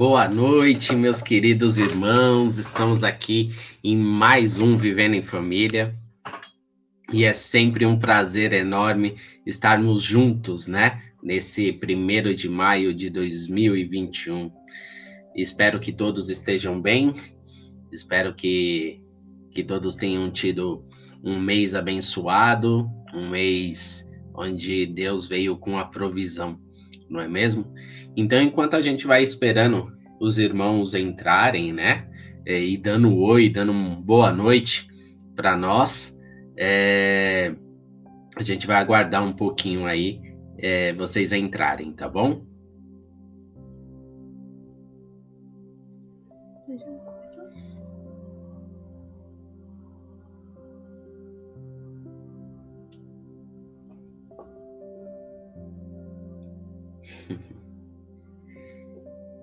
Boa noite, meus queridos irmãos. Estamos aqui em mais um Vivendo em Família. E é sempre um prazer enorme estarmos juntos, né? Nesse primeiro de maio de 2021. Espero que todos estejam bem. Espero que, que todos tenham tido um mês abençoado, um mês onde Deus veio com a provisão, não é mesmo? Então, enquanto a gente vai esperando os irmãos entrarem, né? É, e dando oi, dando uma boa noite para nós, é, a gente vai aguardar um pouquinho aí é, vocês entrarem, tá bom?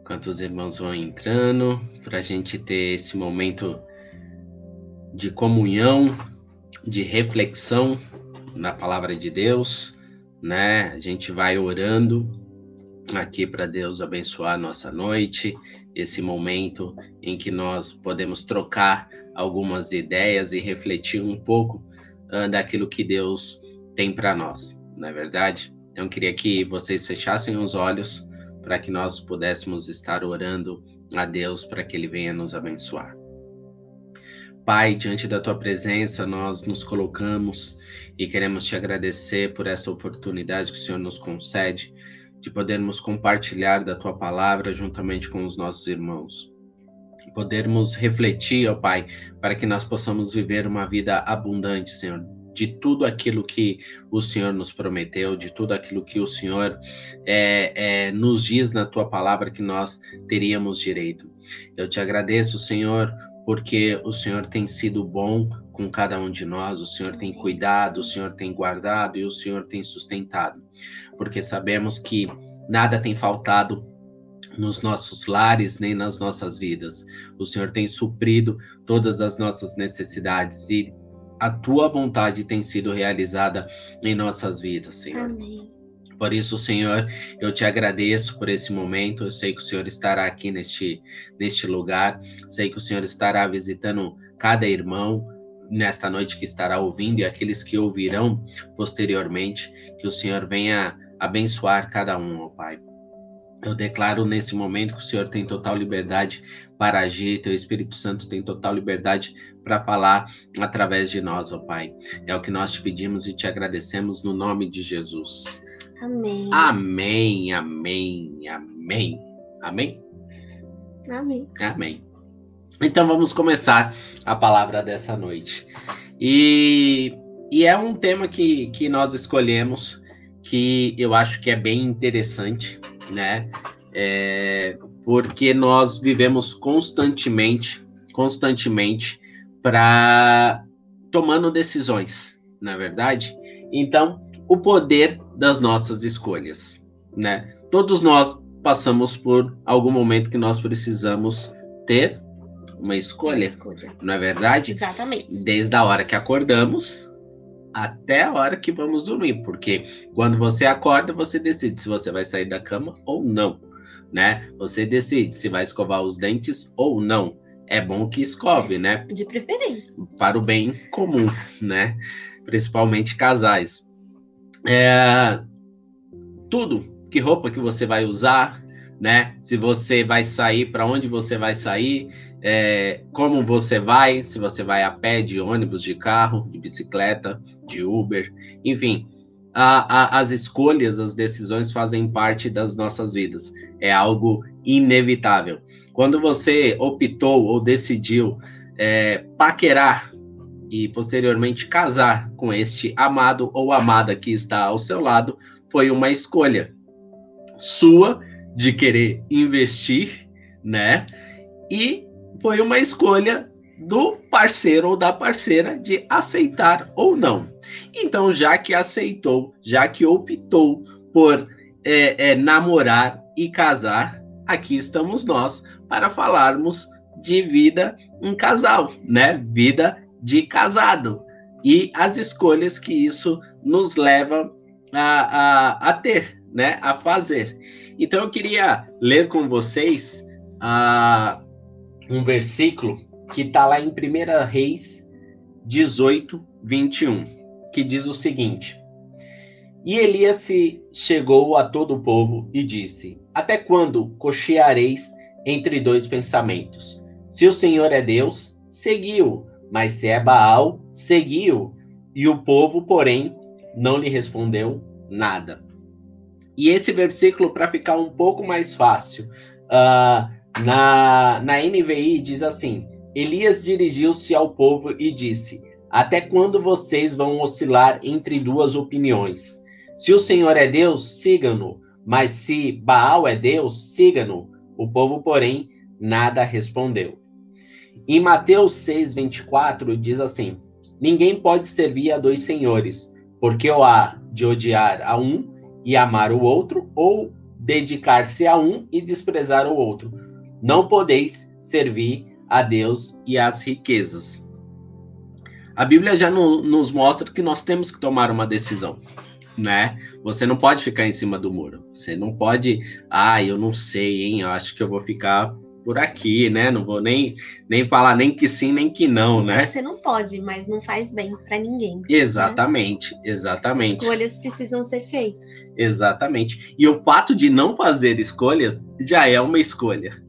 Enquanto os irmãos vão entrando, para a gente ter esse momento de comunhão, de reflexão na palavra de Deus, né? A gente vai orando aqui para Deus abençoar a nossa noite, esse momento em que nós podemos trocar algumas ideias e refletir um pouco uh, daquilo que Deus tem para nós, não é verdade? Então, queria que vocês fechassem os olhos para que nós pudéssemos estar orando a Deus para que Ele venha nos abençoar. Pai, diante da tua presença, nós nos colocamos e queremos te agradecer por esta oportunidade que o Senhor nos concede de podermos compartilhar da tua palavra juntamente com os nossos irmãos. Podermos refletir, ó Pai, para que nós possamos viver uma vida abundante, Senhor, de tudo aquilo que o Senhor nos prometeu, de tudo aquilo que o Senhor é, é, nos diz na tua palavra que nós teríamos direito. Eu te agradeço, Senhor, porque o Senhor tem sido bom com cada um de nós, o Senhor tem cuidado, o Senhor tem guardado e o Senhor tem sustentado, porque sabemos que nada tem faltado nos nossos lares nem nas nossas vidas. O Senhor tem suprido todas as nossas necessidades e a tua vontade tem sido realizada em nossas vidas, Senhor. Amém. Por isso, Senhor, eu te agradeço por esse momento. Eu sei que o Senhor estará aqui neste, neste lugar. Sei que o Senhor estará visitando cada irmão nesta noite que estará ouvindo e aqueles que ouvirão posteriormente. Que o Senhor venha abençoar cada um, ó Pai. Eu declaro nesse momento que o Senhor tem total liberdade para agir, teu Espírito Santo tem total liberdade para falar através de nós, ó Pai. É o que nós te pedimos e te agradecemos no nome de Jesus. Amém. Amém, amém, amém. Amém? Amém. Amém. Então vamos começar a palavra dessa noite. E, e é um tema que, que nós escolhemos que eu acho que é bem interessante né? É, porque nós vivemos constantemente, constantemente para tomando decisões, na é verdade. Então, o poder das nossas escolhas, né? Todos nós passamos por algum momento que nós precisamos ter uma escolha, uma escolha. não é verdade? Exatamente. Desde a hora que acordamos até a hora que vamos dormir, porque quando você acorda, você decide se você vai sair da cama ou não, né? Você decide se vai escovar os dentes ou não. É bom que escove, né? De preferência. Para o bem comum, né? Principalmente casais. É... Tudo, que roupa que você vai usar, né? Se você vai sair, para onde você vai sair, é, como você vai, se você vai a pé, de ônibus, de carro, de bicicleta, de Uber, enfim. A, a, as escolhas, as decisões fazem parte das nossas vidas. É algo inevitável. Quando você optou ou decidiu é, paquerar e posteriormente casar com este amado ou amada que está ao seu lado, foi uma escolha sua de querer investir, né? E foi uma escolha do parceiro ou da parceira de aceitar ou não. Então, já que aceitou, já que optou por é, é, namorar e casar, aqui estamos nós para falarmos de vida em casal, né? Vida de casado e as escolhas que isso nos leva a, a, a ter, né? A fazer. Então eu queria ler com vocês ah, um versículo que está lá em 1 Reis 18, 21, que diz o seguinte: E Elias se chegou a todo o povo e disse: Até quando cocheareis entre dois pensamentos? Se o Senhor é Deus, seguiu, mas se é Baal, seguiu. E o povo, porém, não lhe respondeu nada. E esse versículo, para ficar um pouco mais fácil, uh, na, na NVI diz assim: Elias dirigiu-se ao povo e disse: Até quando vocês vão oscilar entre duas opiniões? Se o Senhor é Deus, sigam-no, mas se Baal é Deus, sigam-no. O povo, porém, nada respondeu. Em Mateus 6:24 diz assim: Ninguém pode servir a dois senhores, porque ou há de odiar a um e amar o outro, ou dedicar-se a um e desprezar o outro. Não podeis servir a Deus e às riquezas. A Bíblia já no, nos mostra que nós temos que tomar uma decisão, né? Você não pode ficar em cima do muro. Você não pode, ah, eu não sei, hein? Eu acho que eu vou ficar por aqui, né? Não vou nem, nem falar nem que sim, nem que não, né? Você não pode, mas não faz bem para ninguém. Né? Exatamente, né? exatamente. Escolhas precisam ser feitas. Exatamente. E o fato de não fazer escolhas já é uma escolha.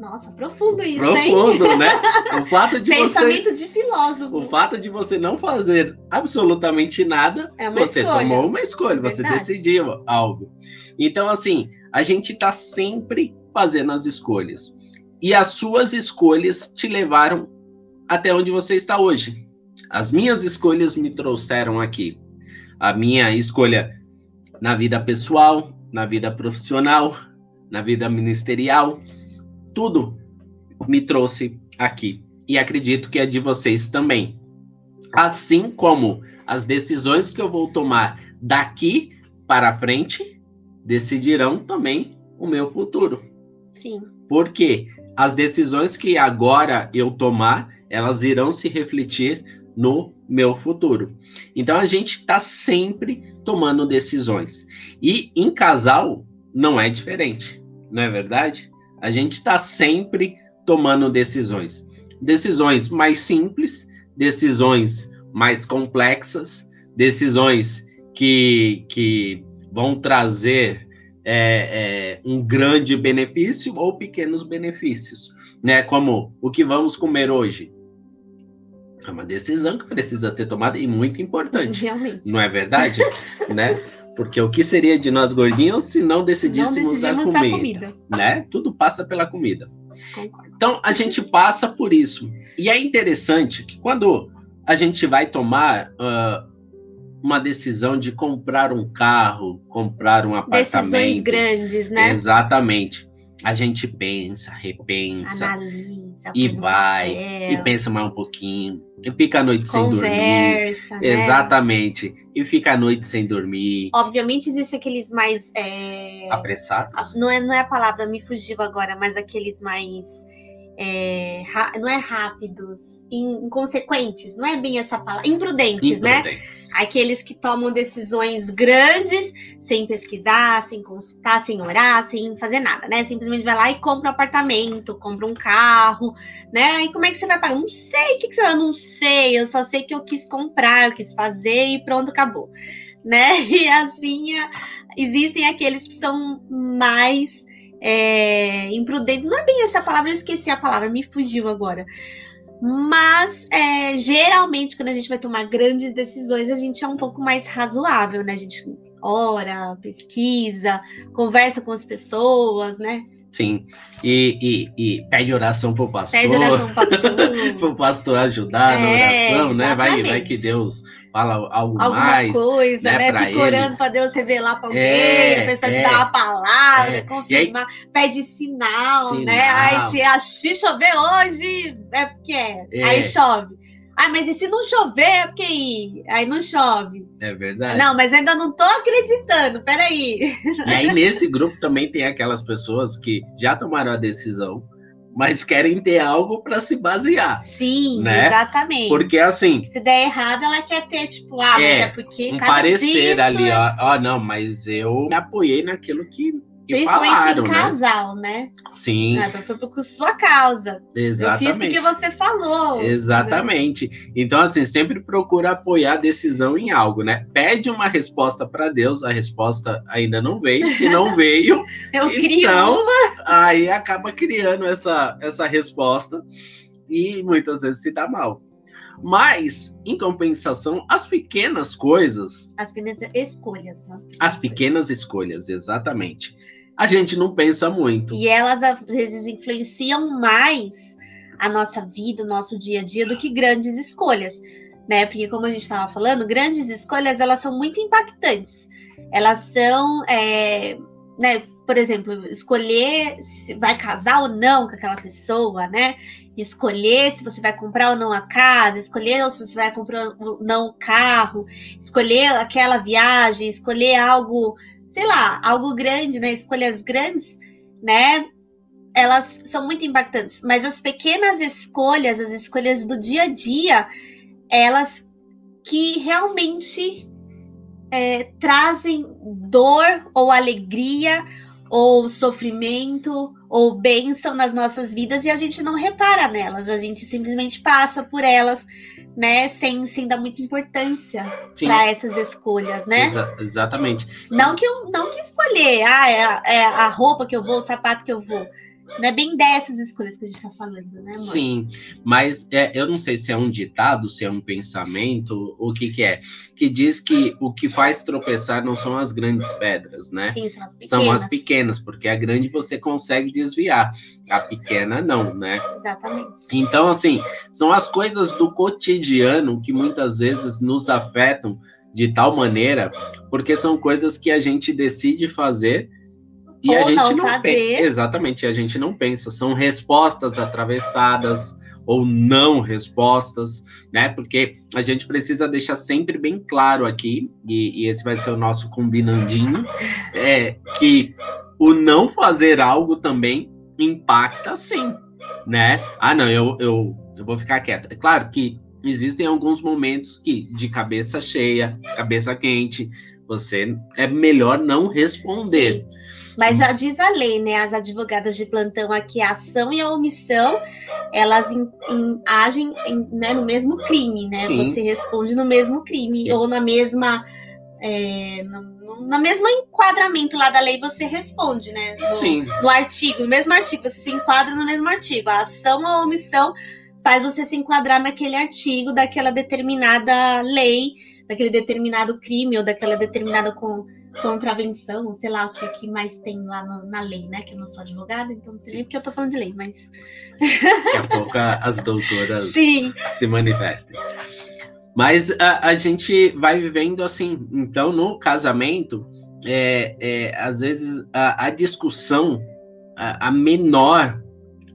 Nossa, profundo isso, Profundo, hein? né? O fato de Pensamento você, de filósofo. O fato de você não fazer absolutamente nada, é você escolha. tomou uma escolha, Verdade. você decidiu algo. Então, assim, a gente está sempre fazendo as escolhas. E as suas escolhas te levaram até onde você está hoje. As minhas escolhas me trouxeram aqui. A minha escolha na vida pessoal, na vida profissional, na vida ministerial, tudo me trouxe aqui. E acredito que é de vocês também. Assim como as decisões que eu vou tomar daqui para frente decidirão também o meu futuro. Sim. Porque as decisões que agora eu tomar, elas irão se refletir no meu futuro. Então a gente está sempre tomando decisões. E em casal não é diferente, não é verdade? A gente está sempre tomando decisões. Decisões mais simples, decisões mais complexas, decisões que, que vão trazer é, é, um grande benefício ou pequenos benefícios, né? Como o que vamos comer hoje. É uma decisão que precisa ser tomada e muito importante. Realmente. Não é verdade? né? Porque o que seria de nós gordinhos se não decidíssemos, não a, comida, a comida? Né? Tudo passa pela comida. Concordo. Então a gente passa por isso. E é interessante que quando a gente vai tomar uh, uma decisão de comprar um carro, comprar um apartamento. Decisões grandes, né? Exatamente. A gente pensa, repensa. Analisa. E vai, papel, E pensa mais um pouquinho. E fica a noite sem dormir. Conversa, né? Exatamente. E fica a noite sem dormir. Obviamente existe aqueles mais. é, Apressados. Não, é, não é a palavra, me fugiu agora, mas aqueles mais. É, não é rápidos, in- inconsequentes, não é bem essa palavra. Imprudentes, né? Imprudentes. Aqueles que tomam decisões grandes sem pesquisar, sem consultar, sem orar, sem fazer nada, né? Simplesmente vai lá e compra um apartamento, compra um carro, né? E como é que você vai pagar? Não sei, o que, que você vai? Eu não sei, eu só sei que eu quis comprar, eu quis fazer e pronto, acabou. Né? E assim, a- existem aqueles que são mais é, imprudentes. Não é bem essa palavra, eu esqueci a palavra, me fugiu agora. Mas, é, geralmente, quando a gente vai tomar grandes decisões, a gente é um pouco mais razoável, né? A gente ora, pesquisa, conversa com as pessoas, né? Sim. E, e, e pede oração pro pastor. Pede oração pro pastor. pro pastor ajudar na É, oração, né? Vai, vai que Deus fala algo Alguma mais. coisa, né, né? pra Fica ele. orando pra Deus revelar pra alguém, É, a pessoa te é, dá uma palavra, é. confirmar, pede sinal, né? Sinal. Aí se achar chover hoje, é porque é. É. Aí chove. Ah, mas e se não chover, é porque aí, aí não chove. É verdade. Não, mas ainda não tô acreditando, peraí. E aí, nesse grupo também tem aquelas pessoas que já tomaram a decisão, mas querem ter algo para se basear. Sim, Né? exatamente. Porque, assim, Se der errado, ela quer ter, tipo, ah, É, mas é porque um cada parecer disso ali, é- ó, ó, não, mas eu me apoiei naquilo que e Principalmente falaram, em né? casal, né? Sim, É, foi por sua causa. Eu exatamente. fiz porque você falou. Exatamente. Então, assim, sempre procura apoiar a decisão em algo, né? Pede uma resposta para Deus, a resposta ainda não veio. Se não veio, Eu Então, uma. aí acaba criando essa, essa resposta e muitas vezes se dá mal. Mas, em compensação, as pequenas coisas, As pequenas escolhas. né? as pequenas escolhas, exatamente, a gente não pensa muito. E elas, às vezes, influenciam mais a nossa vida, o nosso dia a dia, do que grandes escolhas. Né? Porque, como a gente estava falando, grandes escolhas, elas são muito impactantes. Elas são, é, né? Por exemplo, escolher se vai casar ou não com aquela pessoa, né? Escolher se você vai comprar ou não a casa, escolher se você vai comprar ou não o carro, escolher aquela viagem, escolher algo, sei lá, algo grande, né? Escolhas grandes, né? Elas são muito impactantes, mas as pequenas escolhas, as escolhas do dia a dia, elas que realmente é, trazem dor ou alegria ou sofrimento ou bênção nas nossas vidas e a gente não repara nelas, a gente simplesmente passa por elas, né, sem, sem dar muita importância para essas escolhas, né? exa- exatamente. Não que eu não que escolher, ah, é é a roupa que eu vou, o sapato que eu vou. Não é bem dessas escolhas que a gente tá falando, né, amor? Sim, mas é, eu não sei se é um ditado, se é um pensamento, o que que é, que diz que o que faz tropeçar não são as grandes pedras, né? Sim, são as pequenas. São as pequenas, porque a grande você consegue desviar, a pequena não, né? Exatamente. Então, assim, são as coisas do cotidiano que muitas vezes nos afetam de tal maneira, porque são coisas que a gente decide fazer e a gente não não, pensa. Exatamente, a gente não pensa. São respostas atravessadas ou não respostas, né? Porque a gente precisa deixar sempre bem claro aqui, e, e esse vai ser o nosso combinandinho, é que o não fazer algo também impacta sim, né? Ah, não, eu, eu, eu vou ficar quieto. É claro que existem alguns momentos que, de cabeça cheia, cabeça quente, você é melhor não responder. Mas já diz a lei, né? As advogadas de plantão aqui, a ação e a omissão, elas em- em- agem em- né, no mesmo crime, né? Sim. Você responde no mesmo crime, Sim. ou na mesma. É, no, no- mesmo enquadramento lá da lei você responde, né? No, Sim, no artigo, no mesmo artigo, você se enquadra no mesmo artigo. A ação ou a omissão faz você se enquadrar naquele artigo daquela determinada lei, daquele determinado crime ou daquela determinada con- contravenção, sei lá o que, que mais tem lá no- na lei, né? Que eu não sou advogada, então não sei nem porque eu tô falando de lei, mas. daqui a pouco as doutoras Sim, se manifestem. Mas a, a gente vai vivendo assim. Então, no casamento, é, é, às vezes a, a discussão, a, a menor,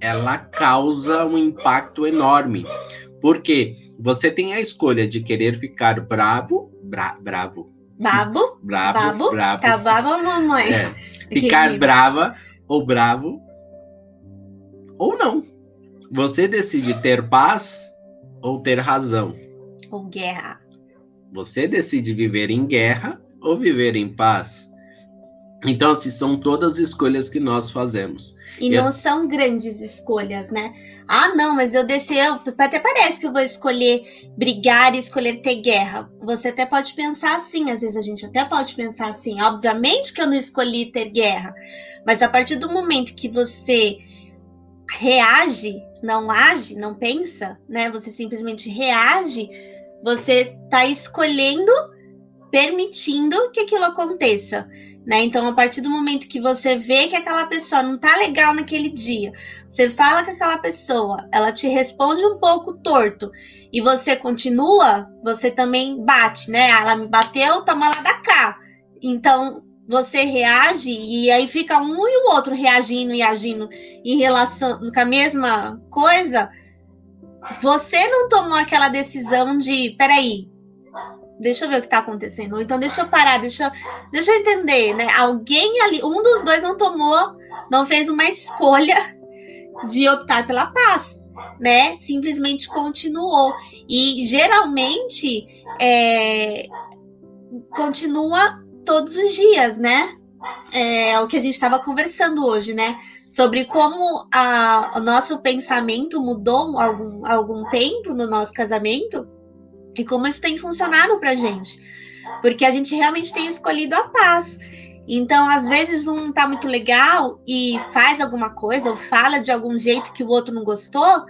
ela causa um impacto enorme. Porque você tem a escolha de querer ficar bravo, bra, bravo, babo, bravo, Babo? bravo. tá baba, mamãe. é, ficar Que- brava ou bravo ou não. Você decide ter paz ou ter razão. Ou guerra. Você decide viver em guerra ou viver em paz. Então, assim, são todas escolhas que nós fazemos. E Eu- não são grandes escolhas, né? Ah, não, mas eu desci, eu, até parece que eu vou escolher brigar e escolher ter guerra. Você até pode pensar assim, às vezes a gente até pode pensar assim. Obviamente que eu não escolhi ter guerra, mas a partir do momento que você reage, não age, não pensa, né? Você simplesmente reage, você tá escolhendo, permitindo que aquilo aconteça. Né? Então, a partir do momento que você vê que aquela pessoa não tá legal naquele dia, você fala com aquela pessoa, ela te responde um pouco torto e você continua, você também bate, né? Ela me bateu, toma lá da cá. Então, você reage e aí fica um e o outro reagindo e agindo em relação com a mesma coisa. Você não tomou aquela decisão de, peraí, deixa eu ver o que tá acontecendo. Ou então deixa eu parar, deixa, eu- deixa eu entender, né? Alguém ali, um dos dois não tomou, não fez uma escolha de optar pela paz, né? Simplesmente continuou. E geralmente é, continua todos os dias, né? é, o que a gente estava conversando hoje, né? Sobre como a, o nosso pensamento mudou algum, algum tempo no nosso casamento e como isso tem funcionado pra gente. Porque a gente realmente tem escolhido a paz. Então, às vezes, um tá muito legal e faz alguma coisa, ou fala de algum jeito que o outro não gostou,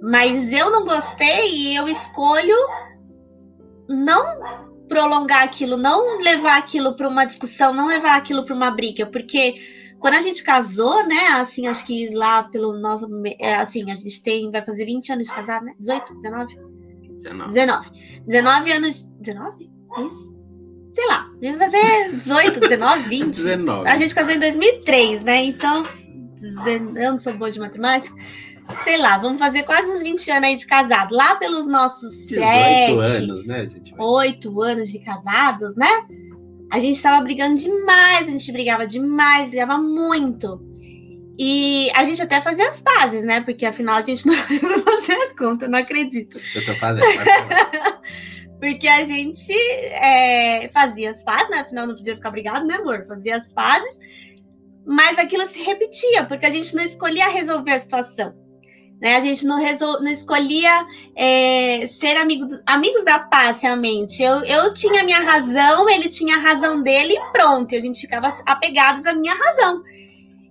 mas eu não gostei e eu escolho não prolongar aquilo, não levar aquilo para uma discussão, não levar aquilo para uma briga, porque quando a gente casou, né, assim, acho que lá pelo nosso, é, assim, a gente tem, vai fazer 20 anos de casado, né? 18, 19? 19. 19. 19 anos, 19? Isso? Sei lá, vai fazer 18, 19, 20. 19. A gente casou em 2003, né? Então, eu não sou boa de matemática sei lá, vamos fazer quase uns 20 anos aí de casado. Lá pelos nossos 18 anos, né, gente? 8 anos de casados, né? A gente tava brigando demais, a gente brigava demais, brigava muito. E a gente até fazia as pazes, né? Porque afinal a gente não fazia a conta, não acredito. Eu tô fazendo. Porque a gente é, fazia as pazes, né? Afinal não podia ficar brigado, né, amor? Fazia as pazes. Mas aquilo se repetia, porque a gente não escolhia resolver a situação. Né? A gente não, resol... não escolhia é, ser amigo do... amigos da paz, realmente. Eu, eu tinha a minha razão, ele tinha a razão dele e pronto. E a gente ficava apegados à minha razão.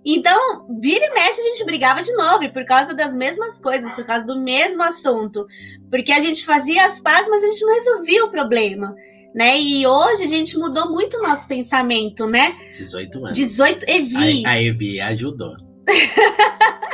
Então, vira e mexe, a gente brigava de novo, por causa das mesmas coisas, por causa do mesmo assunto. Porque a gente fazia as pazes, mas a gente não resolvia o problema. Né? E hoje a gente mudou muito o nosso pensamento, né? 18 anos. 18, Evi. A, a Evi ajudou.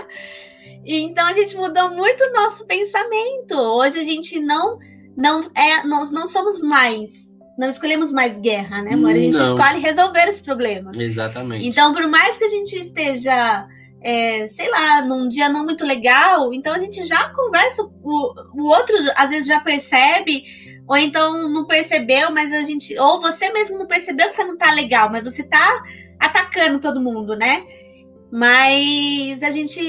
Então a gente mudou muito o nosso pensamento. Hoje a gente não não é nós não somos mais não escolhemos mais guerra, né, amor? A gente não. escolhe resolver os problemas. Exatamente. Então, por mais que a gente esteja, é, sei lá, num dia não muito legal, então a gente já conversa, o, o outro às vezes já percebe, ou então não percebeu, mas a gente. Ou você mesmo não percebeu que você não tá legal, mas você tá atacando todo mundo, né? Mas a gente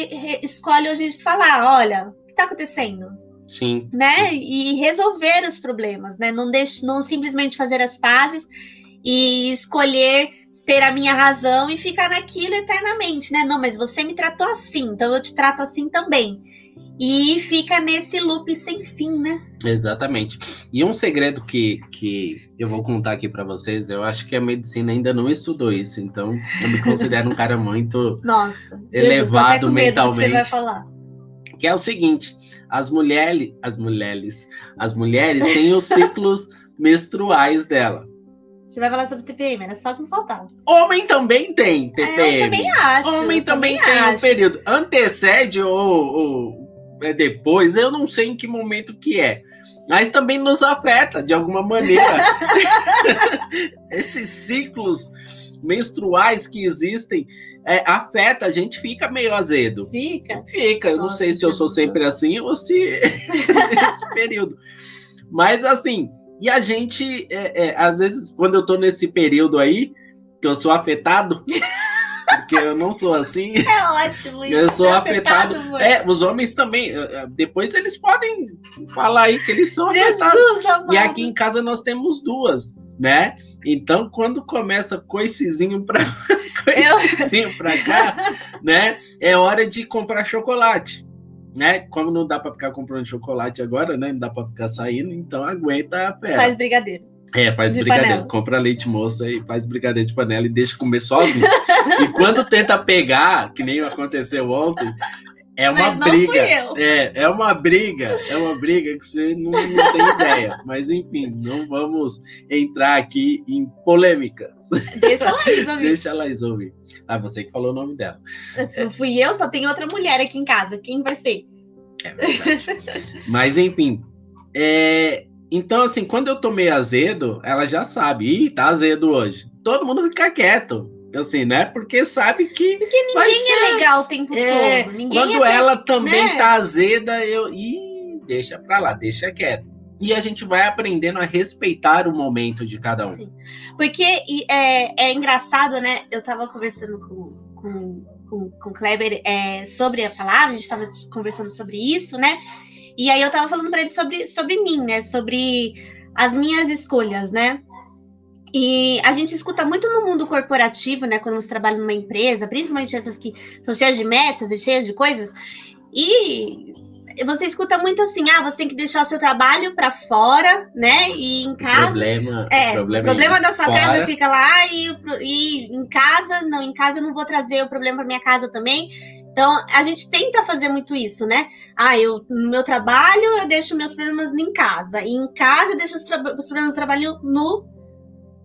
escolhe hoje falar, olha, o que está acontecendo? Sim. Né? E resolver os problemas, né? Não, deixe, não simplesmente fazer as pazes e escolher ter a minha razão e ficar naquilo eternamente, né? Não, mas você me tratou assim, então eu te trato assim também. E fica nesse loop sem fim, né? Exatamente. E um segredo que, que eu vou contar aqui para vocês, eu acho que a medicina ainda não estudou isso, então eu me considero um cara muito Nossa, elevado Jesus, mentalmente. Que, é o seguinte, as mulheres, as mulheres, as mulheres têm os ciclos menstruais dela. Você vai falar sobre TPM, era só que me faltava. Homem também tem TPM. É, eu também acho. Homem também, também tem acho. um período. Antecede ou, ou é depois, eu não sei em que momento que é. Mas também nos afeta de alguma maneira. Esses ciclos menstruais que existem é, afeta, a gente fica meio azedo. Fica? Fica. Eu não Nossa, sei se eu sou sempre assim ou se nesse período. Mas assim, e a gente, é, é, às vezes, quando eu tô nesse período aí, que eu sou afetado, porque eu não sou assim. É ótimo. Eu sou Tá afetado. amor. É, os homens também. Depois eles podem falar aí que eles são afetados. Jesus, amado. E aqui em casa nós temos duas, né? Então, quando começa coicezinho pra, coicezinho pra cá, né? É hora de comprar chocolate. Né? Como não dá pra ficar comprando chocolate agora, né? Não dá pra ficar saindo, então aguenta a fera. Faz brigadeiro. É, faz De brigadeiro. panela. Compra leite moça e faz brigadeiro de panela e deixa comer sozinho. e quando tenta pegar, que nem aconteceu ontem, é uma briga. É, é uma briga. É uma briga que você não, não tem ideia. Mas enfim, não vamos entrar aqui em polêmicas. Deixa ela resolver. Deixa ela ouvir. Ah, você que falou o nome dela. Se não fui eu, só tem outra mulher aqui em casa. Quem vai ser? É verdade. Mas enfim. é, Então, assim, quando eu tomei azedo, ela já sabe. Ih, tá azedo hoje. Todo mundo fica quieto. Assim, né? Porque sabe que. Porque ninguém é legal o tempo É, todo. Ninguém quando é ela também né? tá azeda, eu. Ih, deixa pra lá, deixa quieto. E a gente vai aprendendo a respeitar o momento de cada um. Sim. Porque é, é engraçado, né? Eu tava conversando com, com, com, com o Kleber é, sobre a palavra, a gente tava conversando sobre isso, né? E aí eu tava falando pra ele sobre, sobre mim, né? Sobre as minhas escolhas, né? E a gente escuta muito no mundo corporativo, né? Quando você trabalha numa empresa, principalmente essas que são cheias de metas e cheias de coisas. E você escuta muito assim, ah, você tem que deixar o seu trabalho para fora, né? E em casa. Problema, é, problema, problema da sua fora. casa fica lá e, e em casa, não, em casa eu não vou trazer o problema para minha casa também. Então, a gente tenta fazer muito isso, né? Ah, eu no meu trabalho eu deixo meus problemas em casa. E em casa eu deixo os, os problemas do trabalho no,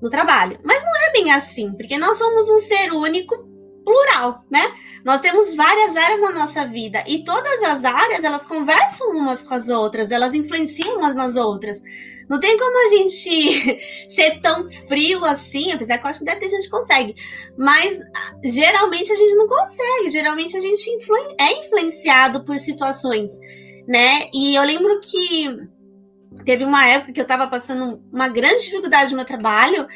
no trabalho. Mas não é bem assim, porque nós somos um ser único plural, né? Nós temos várias áreas na nossa vida e todas as áreas elas conversam umas com as outras, elas influenciam umas nas outras. Não tem como a gente ser tão frio assim, apesar que eu acho que deve ter gente que consegue, mas geralmente a gente não consegue, geralmente a gente é influenciado por situações, né? E eu lembro que teve uma época que eu estava passando uma grande dificuldade no meu trabalho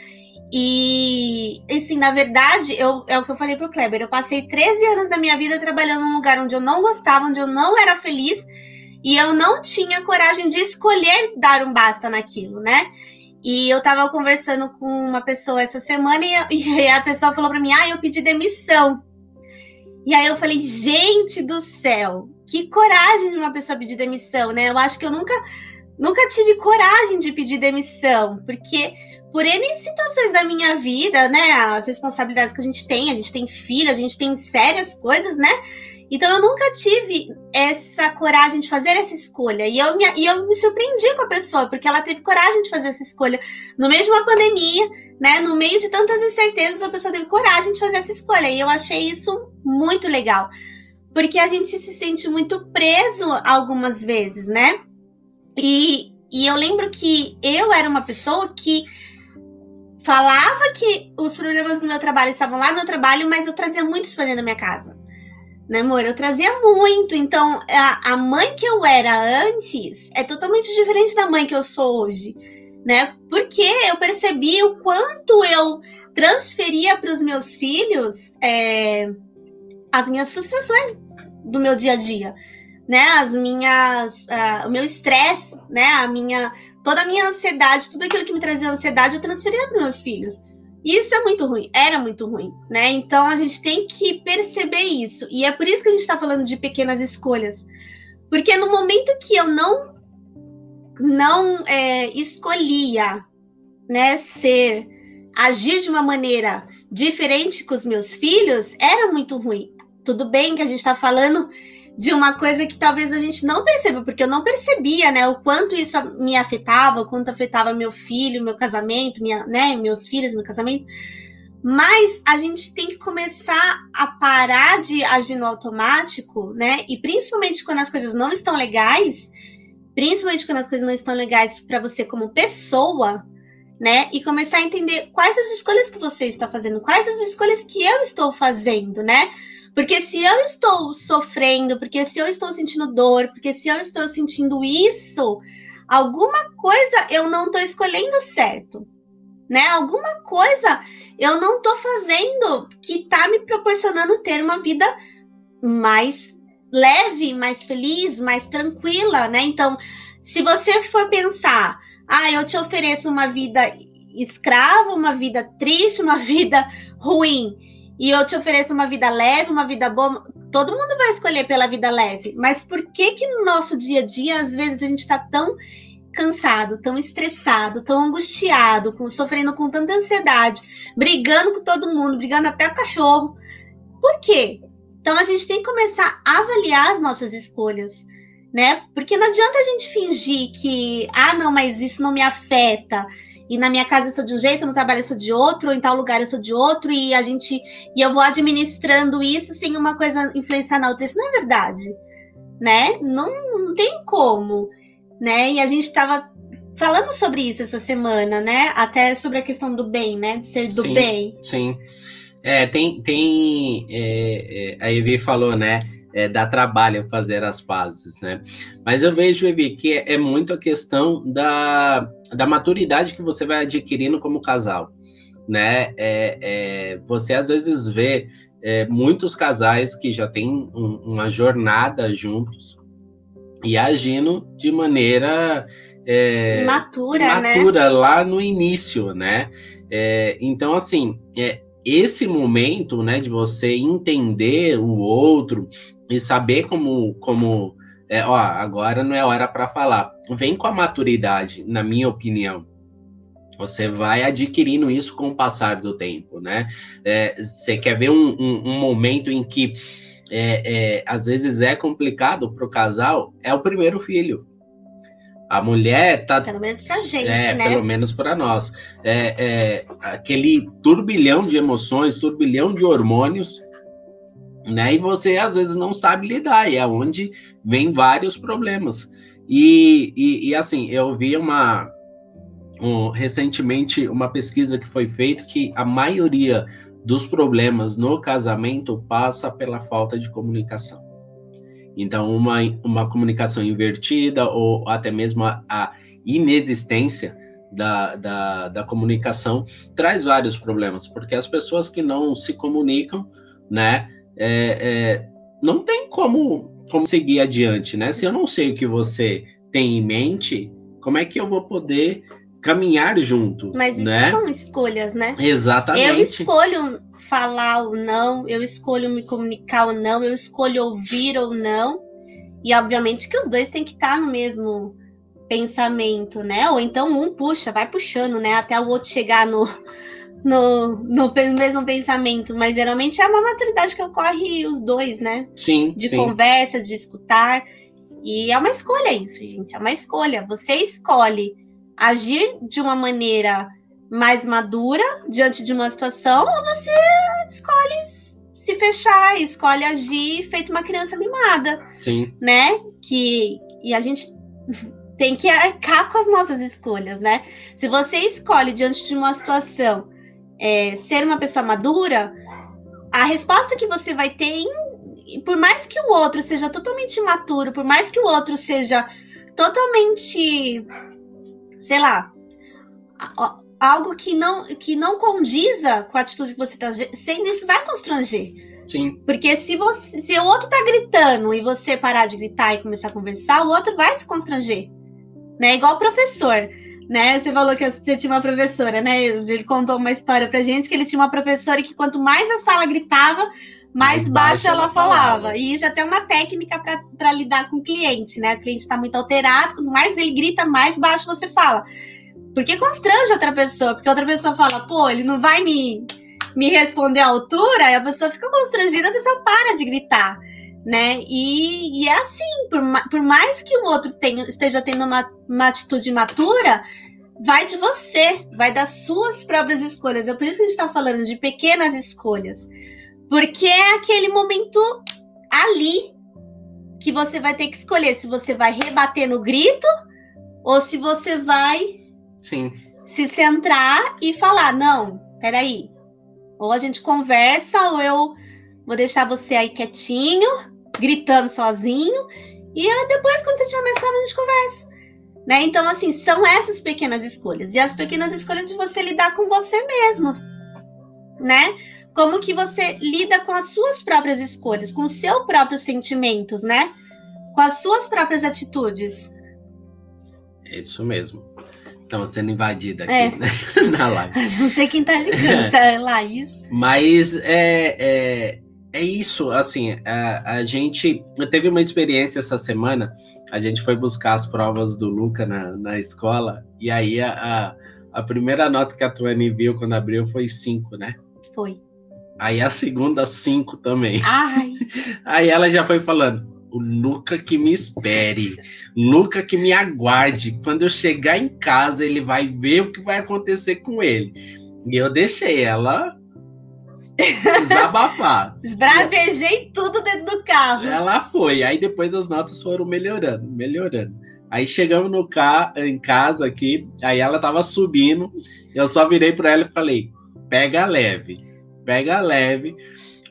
e, assim, na verdade, eu, é o que eu falei pro Kleber. Eu passei 13 anos da minha vida trabalhando num lugar onde eu não gostava, onde eu não era feliz, e eu não tinha coragem de escolher dar um basta naquilo, né? E eu tava conversando com uma pessoa essa semana e, e a pessoa falou para mim: Ah, eu pedi demissão. E aí eu falei: Gente do céu, que coragem de uma pessoa pedir demissão, né? Eu acho que eu nunca, nunca tive coragem de pedir demissão, porque por N situações da minha vida, né? As responsabilidades que a gente tem, a gente tem filho, a gente tem sérias coisas, né? Então eu nunca tive essa coragem de fazer essa escolha. E eu me, e eu me surpreendi com a pessoa, porque ela teve coragem de fazer essa escolha. No meio de uma pandemia, né? No meio de tantas incertezas, a pessoa teve coragem de fazer essa escolha. E eu achei isso muito legal. Porque a gente se sente muito preso algumas vezes, né? E, e eu lembro que eu era uma pessoa que falava que os problemas do meu trabalho estavam lá no meu trabalho, mas eu trazia muito isso pra dentro da minha casa. Né, amor? Eu trazia muito. Então, a, a mãe que eu era antes é totalmente diferente da mãe que eu sou hoje. Né? Porque eu percebi o quanto eu transferia para os meus filhos é, as minhas frustrações do meu dia a dia, né? As minhas, uh, o meu estresse, né? A minha toda a minha ansiedade, tudo aquilo que me trazia ansiedade, eu transferia para meus filhos. E isso é muito ruim, era muito ruim, né? Então a gente tem que perceber isso. E é por isso que a gente está falando de pequenas escolhas. Porque no momento que eu não não é, escolhia, né, ser, agir de uma maneira diferente com os meus filhos, era muito ruim. Tudo bem que a gente está falando de uma coisa que talvez a gente não perceba, porque eu não percebia, né, o quanto isso me afetava, o quanto afetava meu filho, meu casamento, minha, né, meus filhos, meu casamento. Mas a gente tem que começar a parar de agir no automático, né? E principalmente quando as coisas não estão legais, principalmente quando as coisas não estão legais para você como pessoa, né? E começar a entender quais as escolhas que você está fazendo, quais as escolhas que eu estou fazendo, né? Porque se eu estou sofrendo, porque se eu estou sentindo dor, porque se eu estou sentindo isso, alguma coisa eu não estou escolhendo certo, né? Alguma coisa eu não estou fazendo que está me proporcionando ter uma vida mais leve, mais feliz, mais tranquila, né? Então, se você for pensar, ah, eu te ofereço uma vida escrava, uma vida triste, uma vida ruim e eu te ofereço uma vida leve, uma vida boa, todo mundo vai escolher pela vida leve. Mas por que que no nosso dia a dia, às vezes, a gente está tão cansado, tão estressado, tão angustiado, com, sofrendo com tanta ansiedade, brigando com todo mundo, brigando até o cachorro? Por quê? Então a gente tem que começar a avaliar as nossas escolhas, né? Porque não adianta a gente fingir que, ah, não, mas isso não me afeta, e na minha casa eu sou de um jeito, no trabalho eu sou de outro, ou em tal lugar eu sou de outro, e a gente. E eu vou administrando isso sem uma coisa influenciar na outra. Isso não é verdade. Né? Não, não tem como. Né? E a gente estava falando sobre isso essa semana, né? Até sobre a questão do bem, né? De ser do sim, bem. Sim. É, tem. tem é, é, a Evi falou, né? é, dá trabalho fazer as pazes, né? Mas eu vejo, Evi, que é, é muito a questão da, da maturidade que você vai adquirindo como casal, né? É, é, você às vezes vê é, muitos casais que já têm um, uma jornada juntos e agindo de maneira é, imatura, imatura né? lá no início, né? É, então, assim, é, esse momento, né, de você entender o outro e saber como, como é, ó, agora não é hora para falar. Vem com a maturidade, na minha opinião. Você vai adquirindo isso com o passar do tempo, né? É, você quer ver um, um, um momento em que é, é, às vezes é complicado para o casal, é o primeiro filho. A mulher tá. Pelo menos pra gente, é, né? Pelo menos para nós. É, é, aquele turbilhão de emoções, turbilhão de hormônios, né? E você às vezes não sabe lidar, e é onde vem vários problemas. E, e, e assim, eu vi uma. Um, recentemente uma pesquisa que foi feita que a maioria dos problemas no casamento passa pela falta de comunicação. Então, uma, uma comunicação invertida ou até mesmo a, a inexistência da, da, da, comunicação traz vários problemas, porque as pessoas que não se comunicam, né, é, é, não tem como, como seguir adiante, né? Se eu não sei o que você tem em mente, como é que eu vou poder caminhar junto. Mas isso né? são escolhas, né? Exatamente. Eu escolho falar ou não, eu escolho me comunicar ou não, eu escolho ouvir ou não. E obviamente que os dois têm que estar no mesmo pensamento, né? Ou então um puxa, vai puxando, né? Até o outro chegar no, no, no mesmo pensamento. Mas geralmente é uma maturidade que ocorre os dois, né? Sim. De sim. conversa, de escutar. E é uma escolha isso, gente. É uma escolha. Você escolhe agir de uma maneira mais madura diante de uma situação ou você escolhe se fechar, escolhe agir feito uma criança mimada, Sim. né? Que e a gente tem que arcar com as nossas escolhas, né? Se você escolhe diante de uma situação é, ser uma pessoa madura, a resposta que você vai ter, por mais que o outro seja totalmente imaturo, por mais que o outro seja totalmente sei lá, algo que não, que não condiza com a atitude que você está sendo, isso vai constranger. Sim. Porque se, você, se o outro tá gritando e você parar de gritar e começar a conversar, o outro vai se constranger. Né? Igual o professor. Né? Você falou que você tinha uma professora, né? Ele contou uma história pra gente que ele tinha uma professora que quanto mais a sala gritava, mais, mais baixo ela, ela falava. falava. E isso é até uma técnica para lidar com o cliente, né? O cliente está muito alterado, quanto mais ele grita, mais baixo você fala. Porque constrange outra pessoa, porque outra pessoa fala, pô, ele não vai me, me responder à altura, e a pessoa fica constrangida, a pessoa para de gritar, né? E, e é assim, por, por, mais que o outro tenha, esteja tendo uma, uma atitude matura, vai de você, vai das suas próprias escolhas. É por isso que a gente está falando de pequenas escolhas. Porque é aquele momento ali que você vai ter que escolher se você vai rebater no grito ou se você vai Sim. se centrar e falar: não, peraí. Ou a gente conversa, ou eu vou deixar você aí quietinho, gritando sozinho, e aí depois, quando você tiver mais calma, a gente conversa. Né? Então, assim, são essas pequenas escolhas. E as pequenas escolhas de você lidar com você mesmo. Né? como que você lida com as suas próprias escolhas, com os seus próprios sentimentos, né? Com as suas próprias atitudes. É isso mesmo. Estamos sendo invadida aqui é. né? na live. Não sei quem tá ligando, se é Laís. Mas é, é, é isso, assim, a, a gente teve uma experiência essa semana, a gente foi buscar as provas do Luca na, na escola, e aí a, a, primeira nota que a Tuane viu quando abriu foi cinco, né? Foi. Aí a segunda, cinco também. Ai. Aí ela já foi falando: o Luca que me espere, Luca que me aguarde. Quando eu chegar em casa, ele vai ver o que vai acontecer com ele. E eu deixei ela desabafar. Esbravejei tudo dentro do carro. Ela foi. Aí depois as notas foram melhorando, melhorando. Aí chegamos no ca... em casa aqui, aí ela tava subindo. Eu só virei para ela e falei: pega leve pega leve,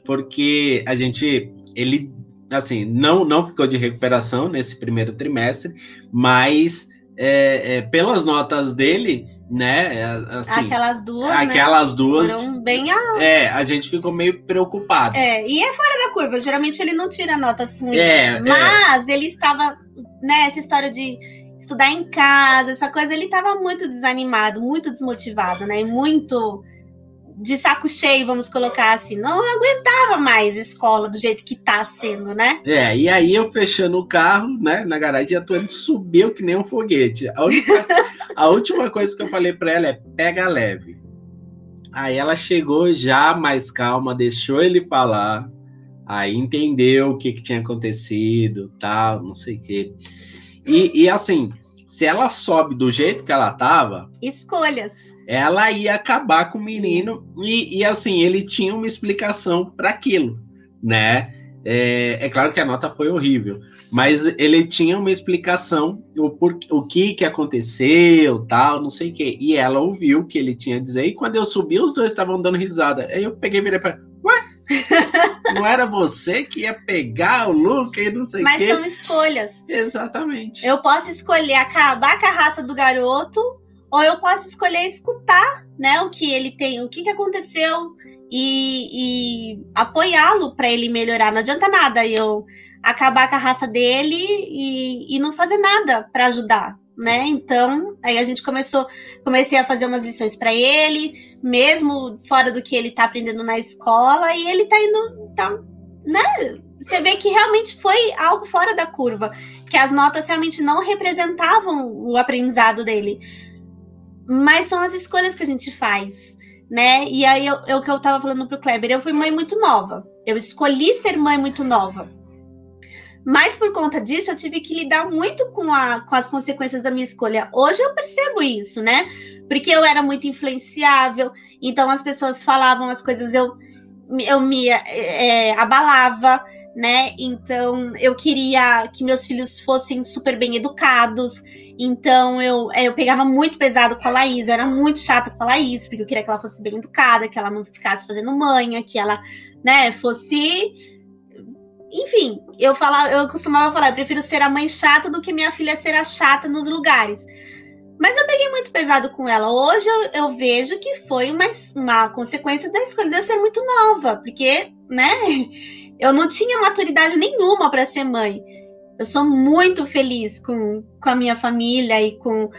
porque a gente, ele, assim, não, não ficou de recuperação nesse primeiro trimestre, mas é, é, pelas notas dele, né? Assim, aquelas duas. Aquelas né? duas. Foram bem altas. É, a gente ficou meio preocupado. É, e é fora da curva. Geralmente ele não tira notas ruins. É, mas é. ele estava, né? Essa história de estudar em casa, essa coisa, ele estava muito desanimado, muito desmotivado, né? E muito de saco cheio, vamos colocar assim. Não aguentava mais escola do jeito que tá sendo, né? É, e aí eu fechando o carro, né, na garagem, a Tuane subiu que nem um foguete. A, única, a última coisa que eu falei para ela é: pega leve. Aí ela chegou já mais calma, deixou ele falar, aí entendeu o que, que tinha acontecido, tal, não sei o quê. E, e assim, se ela sobe do jeito que ela tava. Escolhas. Ela ia acabar com o menino. E, e assim, ele tinha uma explicação para aquilo, né? É, é, claro que a nota foi horrível, mas ele tinha uma explicação o, por, o que que aconteceu, tal, não sei o quê. E ela ouviu o que ele tinha a dizer. E quando eu subi, os dois estavam dando risada. Aí eu peguei e virei para ué, não era você que ia pegar o Luke e não sei o quê. Mas são escolhas. Exatamente. Eu posso escolher acabar com a raça do garoto, ou eu posso escolher escutar, né, o que ele tem, o que, que aconteceu e, e apoiá-lo para ele melhorar. Não adianta nada eu acabar com a raça dele e, e não fazer nada para ajudar, né? Então, aí a gente começou, comecei a fazer umas lições para ele, mesmo fora do que ele tá aprendendo na escola, e ele tá indo, tá, né? Você vê que realmente foi algo fora da curva, que as notas realmente não representavam o aprendizado dele. Mas são as escolhas que a gente faz, né? E aí é o que eu tava falando pro Kleber, eu fui mãe muito nova. Eu escolhi ser mãe muito nova. Mas por conta disso, eu tive que lidar muito com, a, com as consequências da minha escolha. Hoje eu percebo isso, né? Porque eu era muito influenciável, então as pessoas falavam as coisas, eu, eu me é, abalava, né? Então eu queria que meus filhos fossem super bem educados. Então eu, eu pegava muito pesado com a Laís, eu era muito chata com a Laís, porque eu queria que ela fosse bem educada, que ela não ficasse fazendo manha, que ela, né, fosse enfim, eu falava, eu costumava falar, eu prefiro ser a mãe chata do que minha filha ser a chata nos lugares. Mas eu peguei muito pesado com ela. Hoje eu, eu vejo que foi uma, uma consequência da escolha de eu ser muito nova, porque, né, eu não tinha maturidade nenhuma para ser mãe. Eu sou muito feliz com, com a minha família e com,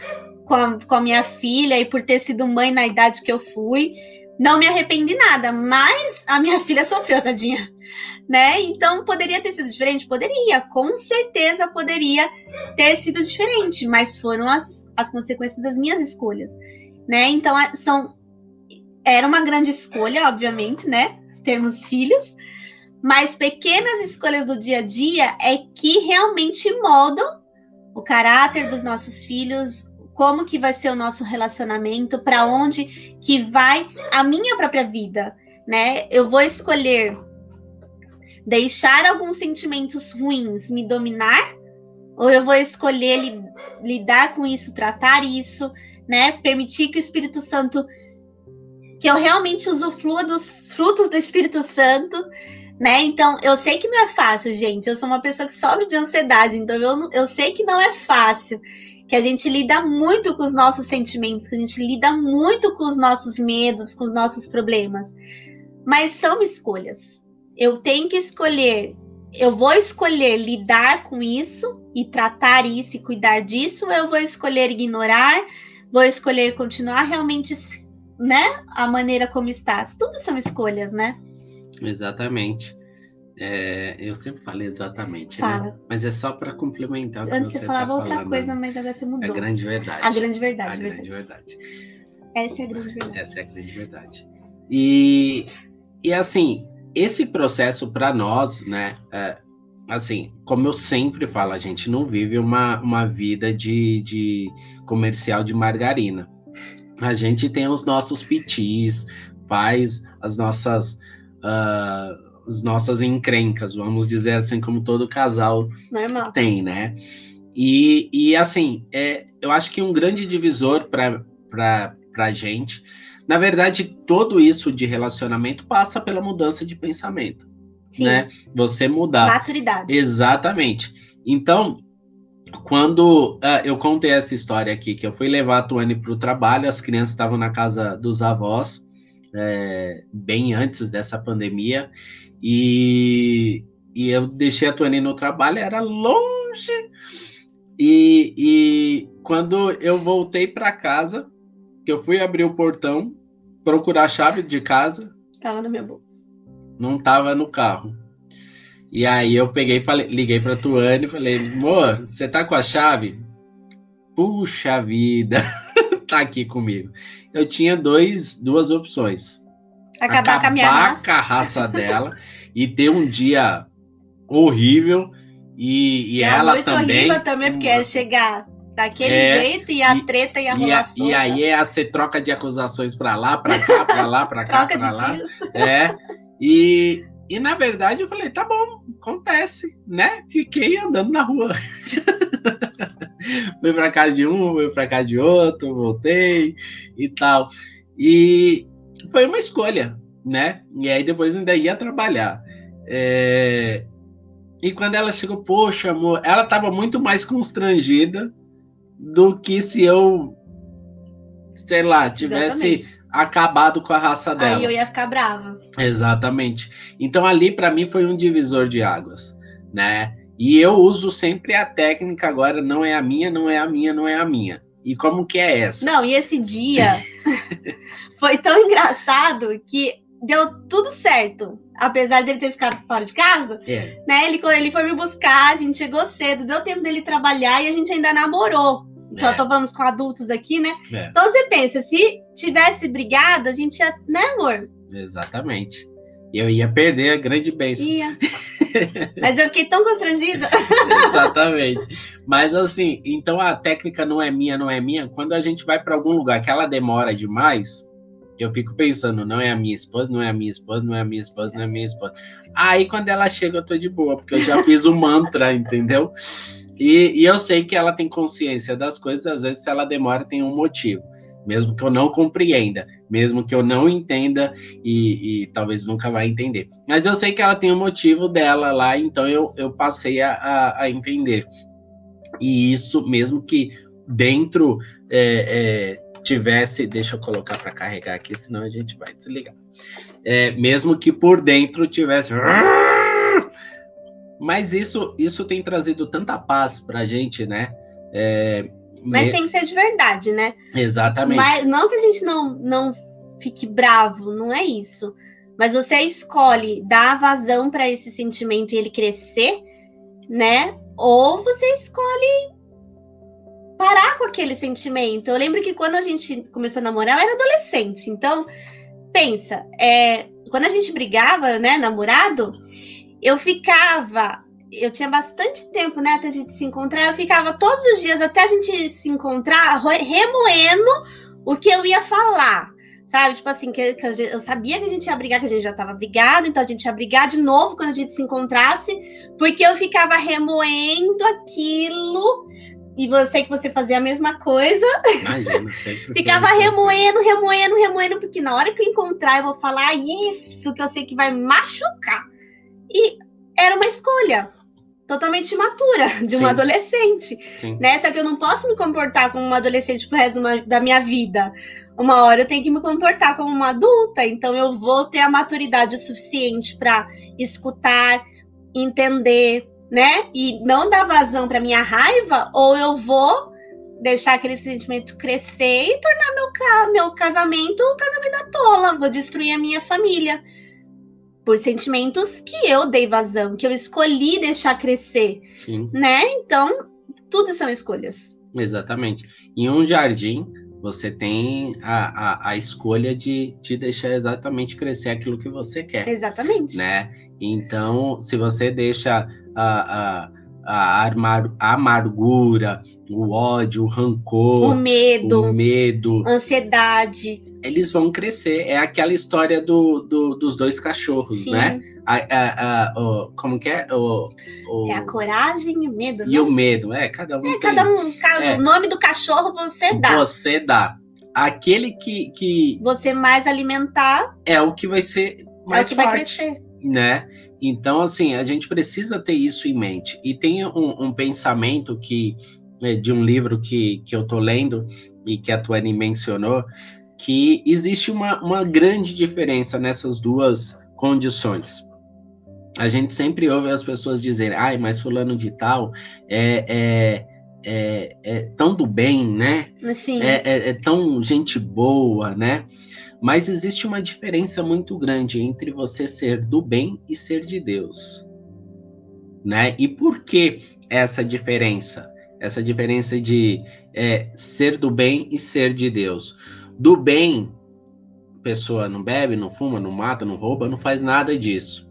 com a, com a minha filha e por ter sido mãe na idade que eu fui. Não me arrependi nada, mas a minha filha sofreu, tadinha né? Então poderia ter sido diferente? Poderia, com certeza poderia ter sido diferente, mas foram as, as consequências das minhas escolhas, né? Então são era uma grande escolha, obviamente, né? Termos filhos, mas pequenas escolhas do dia a dia é que realmente moldam o caráter dos nossos filhos, como que vai ser o nosso relacionamento, para onde que vai a minha própria vida, né? Eu vou escolher deixar alguns sentimentos ruins me dominar, ou eu vou escolher li lidar com isso, tratar isso, né? Permitir que o Espírito Santo, que eu realmente usufrua dos frutos do Espírito Santo, né? Então, eu sei que não é fácil, gente. Eu sou uma pessoa que sofre de ansiedade, então eu, eu sei que não é fácil. Que a gente lida muito com os nossos sentimentos, que a gente lida muito com os nossos medos, com os nossos problemas. Mas são escolhas eu tenho que escolher, eu vou escolher lidar com isso e tratar isso e cuidar disso, eu vou escolher ignorar, vou escolher continuar realmente, né, a maneira como está. Tudo são escolhas, né? Exatamente. É, eu sempre falei exatamente, né? Fala. né? Mas é só para complementar o que Antes você, você falava tá outra falando. coisa, mas agora você mudou. A grande verdade. A grande verdade. A verdade. grande verdade. Essa é a grande verdade. Essa é a grande verdade. E, e assim, esse processo para nós, né? É, assim, como eu sempre falo, a gente não vive uma, uma vida de, de comercial de margarina. A gente tem os nossos pitis, faz as nossas uh, as nossas encrencas, vamos dizer assim, como todo casal Normal. tem, né? E, e assim, é, eu acho que um grande divisor para a gente na verdade, tudo isso de relacionamento passa pela mudança de pensamento. Sim. Né? Você mudar. Maturidade. Exatamente. Então, quando uh, eu contei essa história aqui, que eu fui levar a Tuane para o trabalho, as crianças estavam na casa dos avós, é, bem antes dessa pandemia, e, e eu deixei a Tuane no trabalho, era longe, E, e quando eu voltei para casa, que eu fui abrir o portão, procurar a chave de casa. Tava na minha bolsa. Não tava no carro. E aí eu peguei, liguei pra Tuane e falei, amor, você tá com a chave? Puxa vida, tá aqui comigo. Eu tinha dois, duas opções. Acabar, Acabar com a minha raça, com a raça dela e ter um dia horrível e, e, e ela a noite também. horrível também, porque é chegar daquele é, jeito e a e, treta e a rolação. E, aí é você troca de acusações para lá, para cá, para lá, para cá, para lá. É. E, e na verdade eu falei, tá bom, acontece, né? Fiquei andando na rua. fui para casa de um, fui para casa de outro, voltei e tal. E foi uma escolha, né? E aí depois ainda ia trabalhar. É... E quando ela chegou, poxa, amor, ela estava muito mais constrangida do que se eu, sei lá, tivesse Exatamente. acabado com a raça dela. Aí eu ia ficar brava. Exatamente. Então ali para mim foi um divisor de águas, né? E eu uso sempre a técnica agora, não é a minha, não é a minha, não é a minha. E como que é essa? Não, e esse dia foi tão engraçado que deu tudo certo. Apesar dele ter ficado fora de casa, é. né? Ele, ele foi me buscar, a gente chegou cedo, deu tempo dele trabalhar e a gente ainda namorou. Só é. tô falando com adultos aqui, né? É. Então você pensa, se tivesse brigado, a gente ia, né, amor? Exatamente. Eu ia perder a grande bênção. Ia. Mas eu fiquei tão constrangida. Exatamente. Mas assim, então a técnica não é minha, não é minha. Quando a gente vai para algum lugar que ela demora demais, eu fico pensando, não é a minha esposa, não é a minha esposa, não é a minha esposa, não é a minha esposa. Aí quando ela chega, eu tô de boa, porque eu já fiz o mantra, entendeu? E, e, eu sei que ela tem consciência das coisas, às vezes, se ela demora, tem um motivo. Mesmo que eu não compreenda, mesmo que eu não entenda e, e talvez nunca vai entender. Mas eu sei que ela tem um motivo dela lá, então eu, eu passei a, a, a entender. E isso, mesmo que dentro é, é, tivesse, deixa eu colocar para carregar aqui, senão a gente vai desligar. É, mesmo que por dentro tivesse. Mas isso, isso tem trazido tanta paz para a gente, né? É, Mas me... tem que ser de verdade, né? Exatamente. Mas não que a gente não, não fique bravo, não é isso. Mas você escolhe dar vazão para esse sentimento e ele crescer, né? Ou você escolhe parar com aquele sentimento. Eu lembro que quando a gente começou a namorar, eu era adolescente. Então, pensa, é, quando a gente brigava, né, namorado, eu ficava. Eu tinha bastante tempo, né, até a gente se encontrar. Eu ficava todos os dias, até a gente se encontrar, remoendo o que eu ia falar. Sabe? Tipo assim, que, que eu sabia que a gente ia brigar, que a gente já tava brigado, então a gente ia brigar de novo quando a gente se encontrasse, porque eu ficava remoendo aquilo e você que você fazia a mesma coisa. Imagina, sempre. Ficava remoendo, remoendo, remoendo, porque na hora que eu encontrar, eu vou falar isso que eu sei que vai machucar. E era uma escolha totalmente imatura de uma Sim. adolescente. Sim. Né? Só que eu não posso me comportar como uma adolescente pro resto da minha vida. Uma hora eu tenho que me comportar como uma adulta, então eu vou ter a maturidade suficiente para escutar, entender, né? E não dar vazão para minha raiva, ou eu vou deixar aquele sentimento crescer e tornar meu, meu casamento um casamento da tola. Vou destruir a minha família. Por sentimentos que eu dei vazão, que eu escolhi deixar crescer. Sim. Né? Então, tudo são escolhas. Exatamente. Em um jardim, você tem a, a, a, escolha de, de deixar exatamente crescer aquilo que você quer. Exatamente. Né? Então, se você deixa a, a, a, armar, a amargura, o ódio, o rancor, o medo, o medo, ansiedade, eles vão crescer. É aquela história do, do dos dois cachorros, Sim. né? A, a, a, o, como que é? O, o, é a coragem e o medo, E o medo, é, cada um. É, tem, cada um. Cada, é, o nome do cachorro você dá. Você dá. Aquele que, que. Você mais alimentar. É o que vai ser mais é o que forte, vai crescer. Né? Então, assim, a gente precisa ter isso em mente. E tem um, um pensamento que é, de um livro que, que eu tô lendo e que a Tuane mencionou, que existe uma, uma grande diferença nessas duas condições a gente sempre ouve as pessoas dizerem, ai, mas fulano de tal é, é, é, é tão do bem, né? Sim. É, é, é tão gente boa, né? Mas existe uma diferença muito grande entre você ser do bem e ser de Deus. Né? E por que essa diferença? Essa diferença de é, ser do bem e ser de Deus. Do bem, pessoa não bebe, não fuma, não mata, não rouba, não faz nada disso.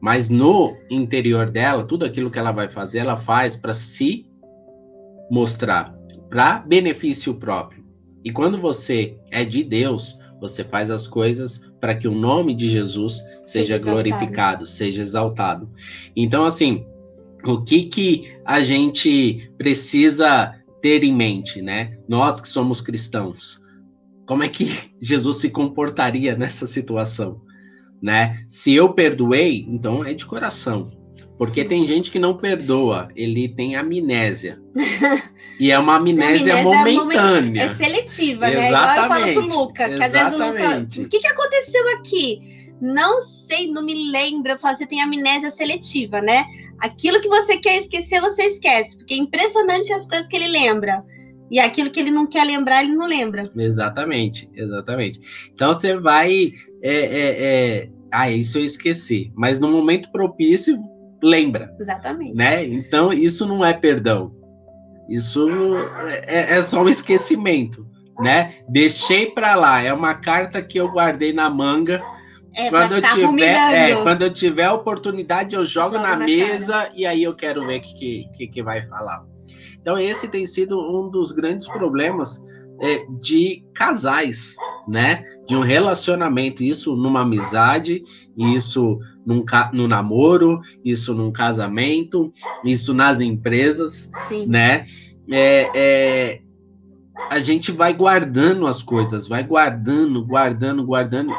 Mas no interior dela, tudo aquilo que ela vai fazer, ela faz para se mostrar, para benefício próprio. E quando você é de Deus, você faz as coisas para que o nome de Jesus seja, seja glorificado, seja exaltado. Então, assim, o que que a gente precisa ter em mente, né? Nós que somos cristãos, como é que Jesus se comportaria nessa situação, né? Se eu perdoei, então é de coração. Porque tem gente que não perdoa, ele tem amnésia. e é uma amnésia, amnésia momentânea. É, seletiva, né? Exatamente. Igual eu falo pro Luca, que às vezes o Luca. O que, que aconteceu aqui? Não sei, não me lembro. Eu falo, você tem amnésia seletiva, né? Aquilo que você quer esquecer, você esquece. Porque é impressionante as coisas que ele lembra. E aquilo que ele não quer lembrar, ele não lembra. Exatamente, exatamente. Então você vai. É, é, é... Ah, isso eu esqueci. Mas no momento propício, lembra. Exatamente. Né? Então, isso não é perdão. Isso é, é só um esquecimento, né? Deixei para lá. É uma carta que eu guardei na manga. É, quando eu tiver, é, quando eu tiver a oportunidade, eu jogo, na, na, mesa cara. e aí eu quero ver o que, que, que vai falar. Então, esse tem sido um dos grandes problemas é, de casais, né? De um relacionamento, isso numa amizade, isso num, no namoro, isso num casamento, isso nas empresas, Sim. né? É, é, a gente vai guardando as coisas, vai guardando, guardando, guardando.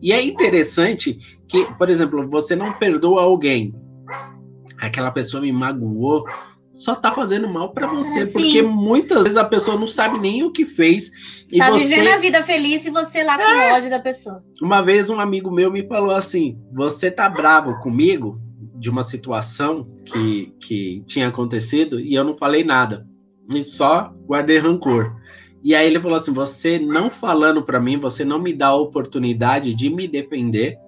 E é interessante que, por exemplo, você não perdoa alguém, aquela pessoa me magoou, só tá fazendo mal para você, Sim. porque muitas vezes a pessoa não sabe nem o que fez. E tá você... vivendo a vida feliz e você lá com é. ódio da pessoa. Uma vez um amigo meu me falou assim: você tá bravo comigo de uma situação que, que tinha acontecido e eu não falei nada. E só guardei rancor. E aí ele falou assim: você não falando para mim, você não me dá a oportunidade de me defender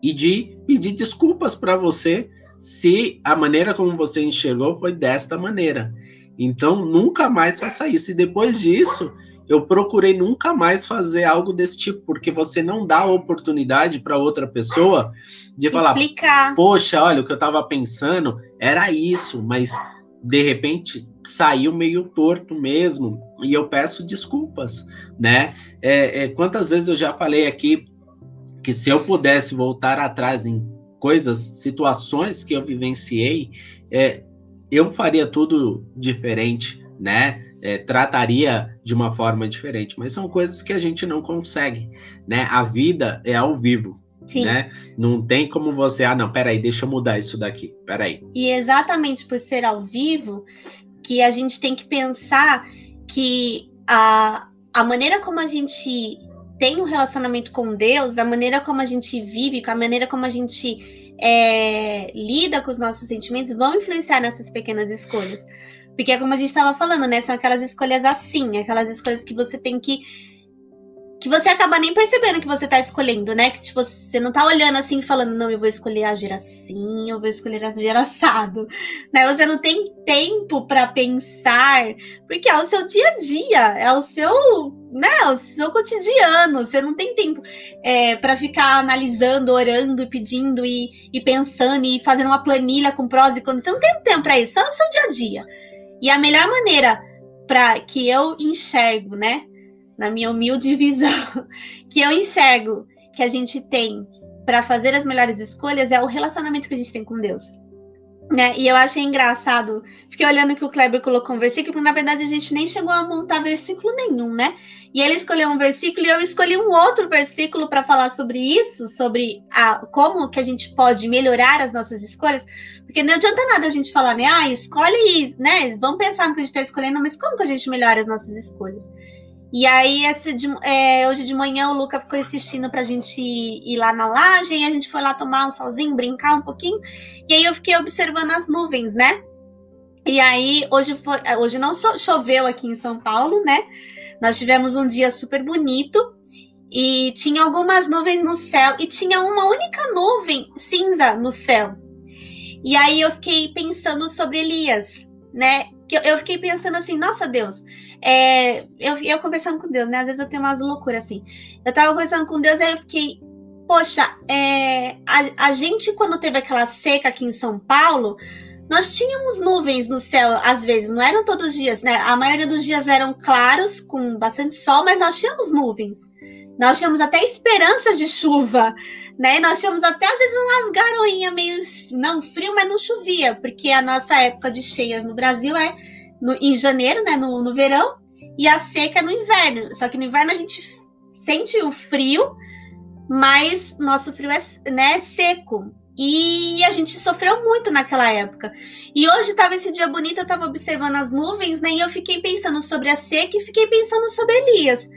e de pedir desculpas para você se a maneira como você enxergou foi desta maneira. Então, nunca mais faça isso. E depois disso, eu procurei nunca mais fazer algo desse tipo, porque você não dá oportunidade para outra pessoa de falar: Explicar. Poxa, olha, o que eu estava pensando era isso, mas de repente saiu meio torto mesmo. E eu peço desculpas, né? É, é, quantas vezes eu já falei aqui que se eu pudesse voltar atrás em coisas, situações que eu vivenciei, é, eu faria tudo diferente, né? É, trataria de uma forma diferente, mas são coisas que a gente não consegue, né? A vida é ao vivo, Sim. né? Não tem como você, ah, não, peraí, deixa eu mudar isso daqui, peraí. E exatamente por ser ao vivo, que a gente tem que pensar que a, a maneira como a gente tem um relacionamento com Deus, a maneira como a gente vive, a maneira como a gente é, lida com os nossos sentimentos, vão influenciar nessas pequenas escolhas. Porque é como a gente estava falando, né? São aquelas escolhas assim, aquelas escolhas que você tem que que você acaba nem percebendo que você tá escolhendo, né? Que tipo, você não tá olhando assim falando, não, eu vou escolher agir assim, eu vou escolher agir assado, né? Você não tem tempo para pensar, porque é o seu dia a dia, é o seu, né, é o seu cotidiano, você não tem tempo é, para ficar analisando, orando, pedindo e, e pensando e fazendo uma planilha com prós e contras, você não tem tempo para isso, só o seu dia a dia. E a melhor maneira para que eu enxergo, né? Na minha humilde visão, que eu enxergo que a gente tem para fazer as melhores escolhas é o relacionamento que a gente tem com Deus. Né? E eu achei engraçado, fiquei olhando que o Kleber colocou um versículo, porque na verdade a gente nem chegou a montar versículo nenhum, né? E ele escolheu um versículo e eu escolhi um outro versículo para falar sobre isso, sobre a, como que a gente pode melhorar as nossas escolhas, porque não adianta nada a gente falar, né? Ah, escolhe, né? Vamos pensar no que a gente está escolhendo, mas como que a gente melhora as nossas escolhas? E aí, esse de, é, hoje de manhã, o Luca ficou insistindo pra gente ir, ir lá na laje, e a gente foi lá tomar um solzinho, brincar um pouquinho. E aí eu fiquei observando as nuvens, né? E aí, hoje, foi, hoje não choveu aqui em São Paulo, né? Nós tivemos um dia super bonito e tinha algumas nuvens no céu e tinha uma única nuvem cinza no céu. E aí eu fiquei pensando sobre Elias, né? Eu, fiquei pensando assim, nossa Deus, é, eu, eu conversando com Deus, né? Às vezes eu tenho umas loucuras assim. Eu tava conversando com Deus e aí eu fiquei, poxa, é, a, a gente quando teve aquela seca aqui em São Paulo, nós tínhamos nuvens no céu, às vezes, não eram todos os dias, né? A maioria dos dias eram claros, com bastante sol, mas nós tínhamos nuvens. Nós tínhamos até esperanças de chuva, né? Nós tínhamos até, às vezes, umas garoinhas meio, não frio, mas não chovia, porque a nossa época de cheias no Brasil é no, em janeiro, né? No, no verão, e a seca é no inverno. Só que no inverno a gente sente o frio, mas nosso frio é né, seco. E a gente sofreu muito naquela época. E hoje estava esse dia bonito, eu estava observando as nuvens, né? E eu fiquei pensando sobre a seca e fiquei pensando sobre Elias.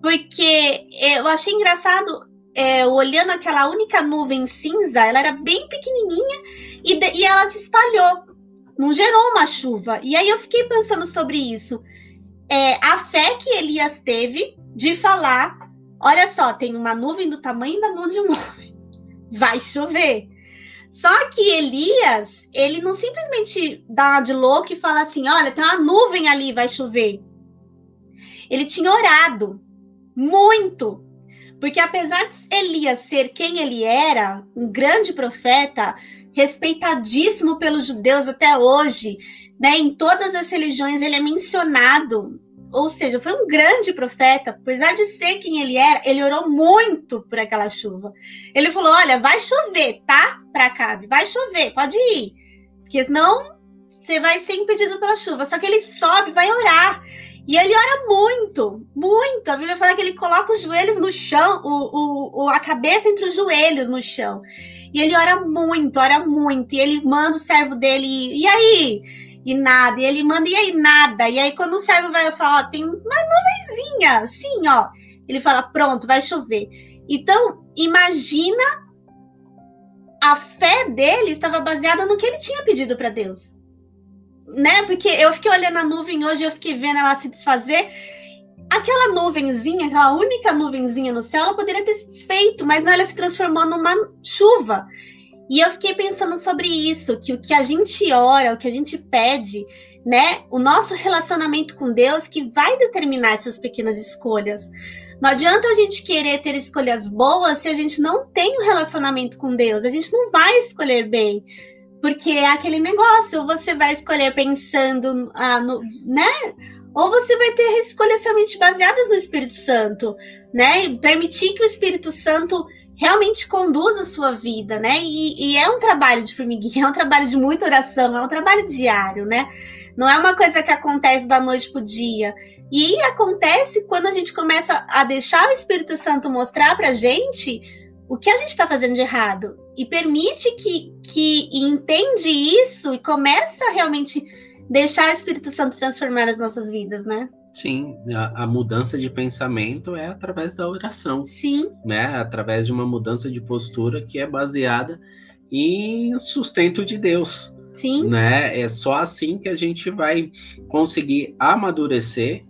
Porque eu achei engraçado, é, olhando aquela única nuvem cinza, ela era bem pequenininha e, e ela se espalhou. Não gerou uma chuva. E aí eu fiquei pensando sobre isso. É, a fé que Elias teve de falar: olha só, tem uma nuvem do tamanho da mão de um homem vai chover. Só que Elias, ele não simplesmente dá de louco e fala assim: olha, tem uma nuvem ali, vai chover. Ele tinha orado muito. Porque apesar de Elias ser quem ele era, um grande profeta, respeitadíssimo pelos judeus até hoje, né, em todas as religiões ele é mencionado ou seja, foi um grande profeta, apesar de ser quem ele era, ele orou muito por aquela chuva. Ele falou: Olha, vai chover, tá? Para Acabe, vai chover, pode ir, porque senão você vai ser impedido pela chuva. Só que ele sobe, vai orar. E ele ora muito, muito. A Bíblia fala que ele coloca os joelhos no chão, o, o, a cabeça entre os joelhos no chão. E ele ora muito, ora muito. E ele manda o servo dele, e aí? e nada. E ele manda, e aí nada. E aí, quando o servo vai falar, ó, tem uma nuvenzinha, assim, ó. Ele fala, pronto, vai chover. Então, imagina a fé dele estava baseada no que ele tinha pedido para Deus. Né? Porque eu fiquei olhando a nuvem hoje, eu fiquei vendo ela se desfazer. Aquela nuvenzinha, aquela única nuvenzinha no céu, ela poderia ter se desfeito, mas não, ela se transformou numa chuva. E eu fiquei pensando sobre isso, que o que a gente ora, o que a gente pede, né, o nosso relacionamento com Deus que vai determinar essas pequenas escolhas. Não adianta a gente querer ter escolhas boas se a gente não tem um relacionamento com Deus. A gente não vai escolher bem. Porque é aquele negócio, você vai escolher pensando ah, no, né? Ou você vai ter escolhas realmente baseadas no Espírito Santo, né? Permitir que o Espírito Santo realmente conduz a sua vida, né? E, e, é um trabalho de formiguinha, é um trabalho de muita oração, é um trabalho diário, né? Não é uma coisa que acontece da noite pro dia. E acontece quando a gente começa a deixar o Espírito Santo mostrar pra gente o que a gente está fazendo de errado. E permite que, que entende isso e começa a realmente deixar o Espírito Santo transformar as nossas vidas, né? Sim, a, a, mudança de pensamento é através da oração. Sim. Né? Através de uma mudança de postura que é baseada em sustento de Deus. Sim. Né? É só assim que a gente vai conseguir amadurecer,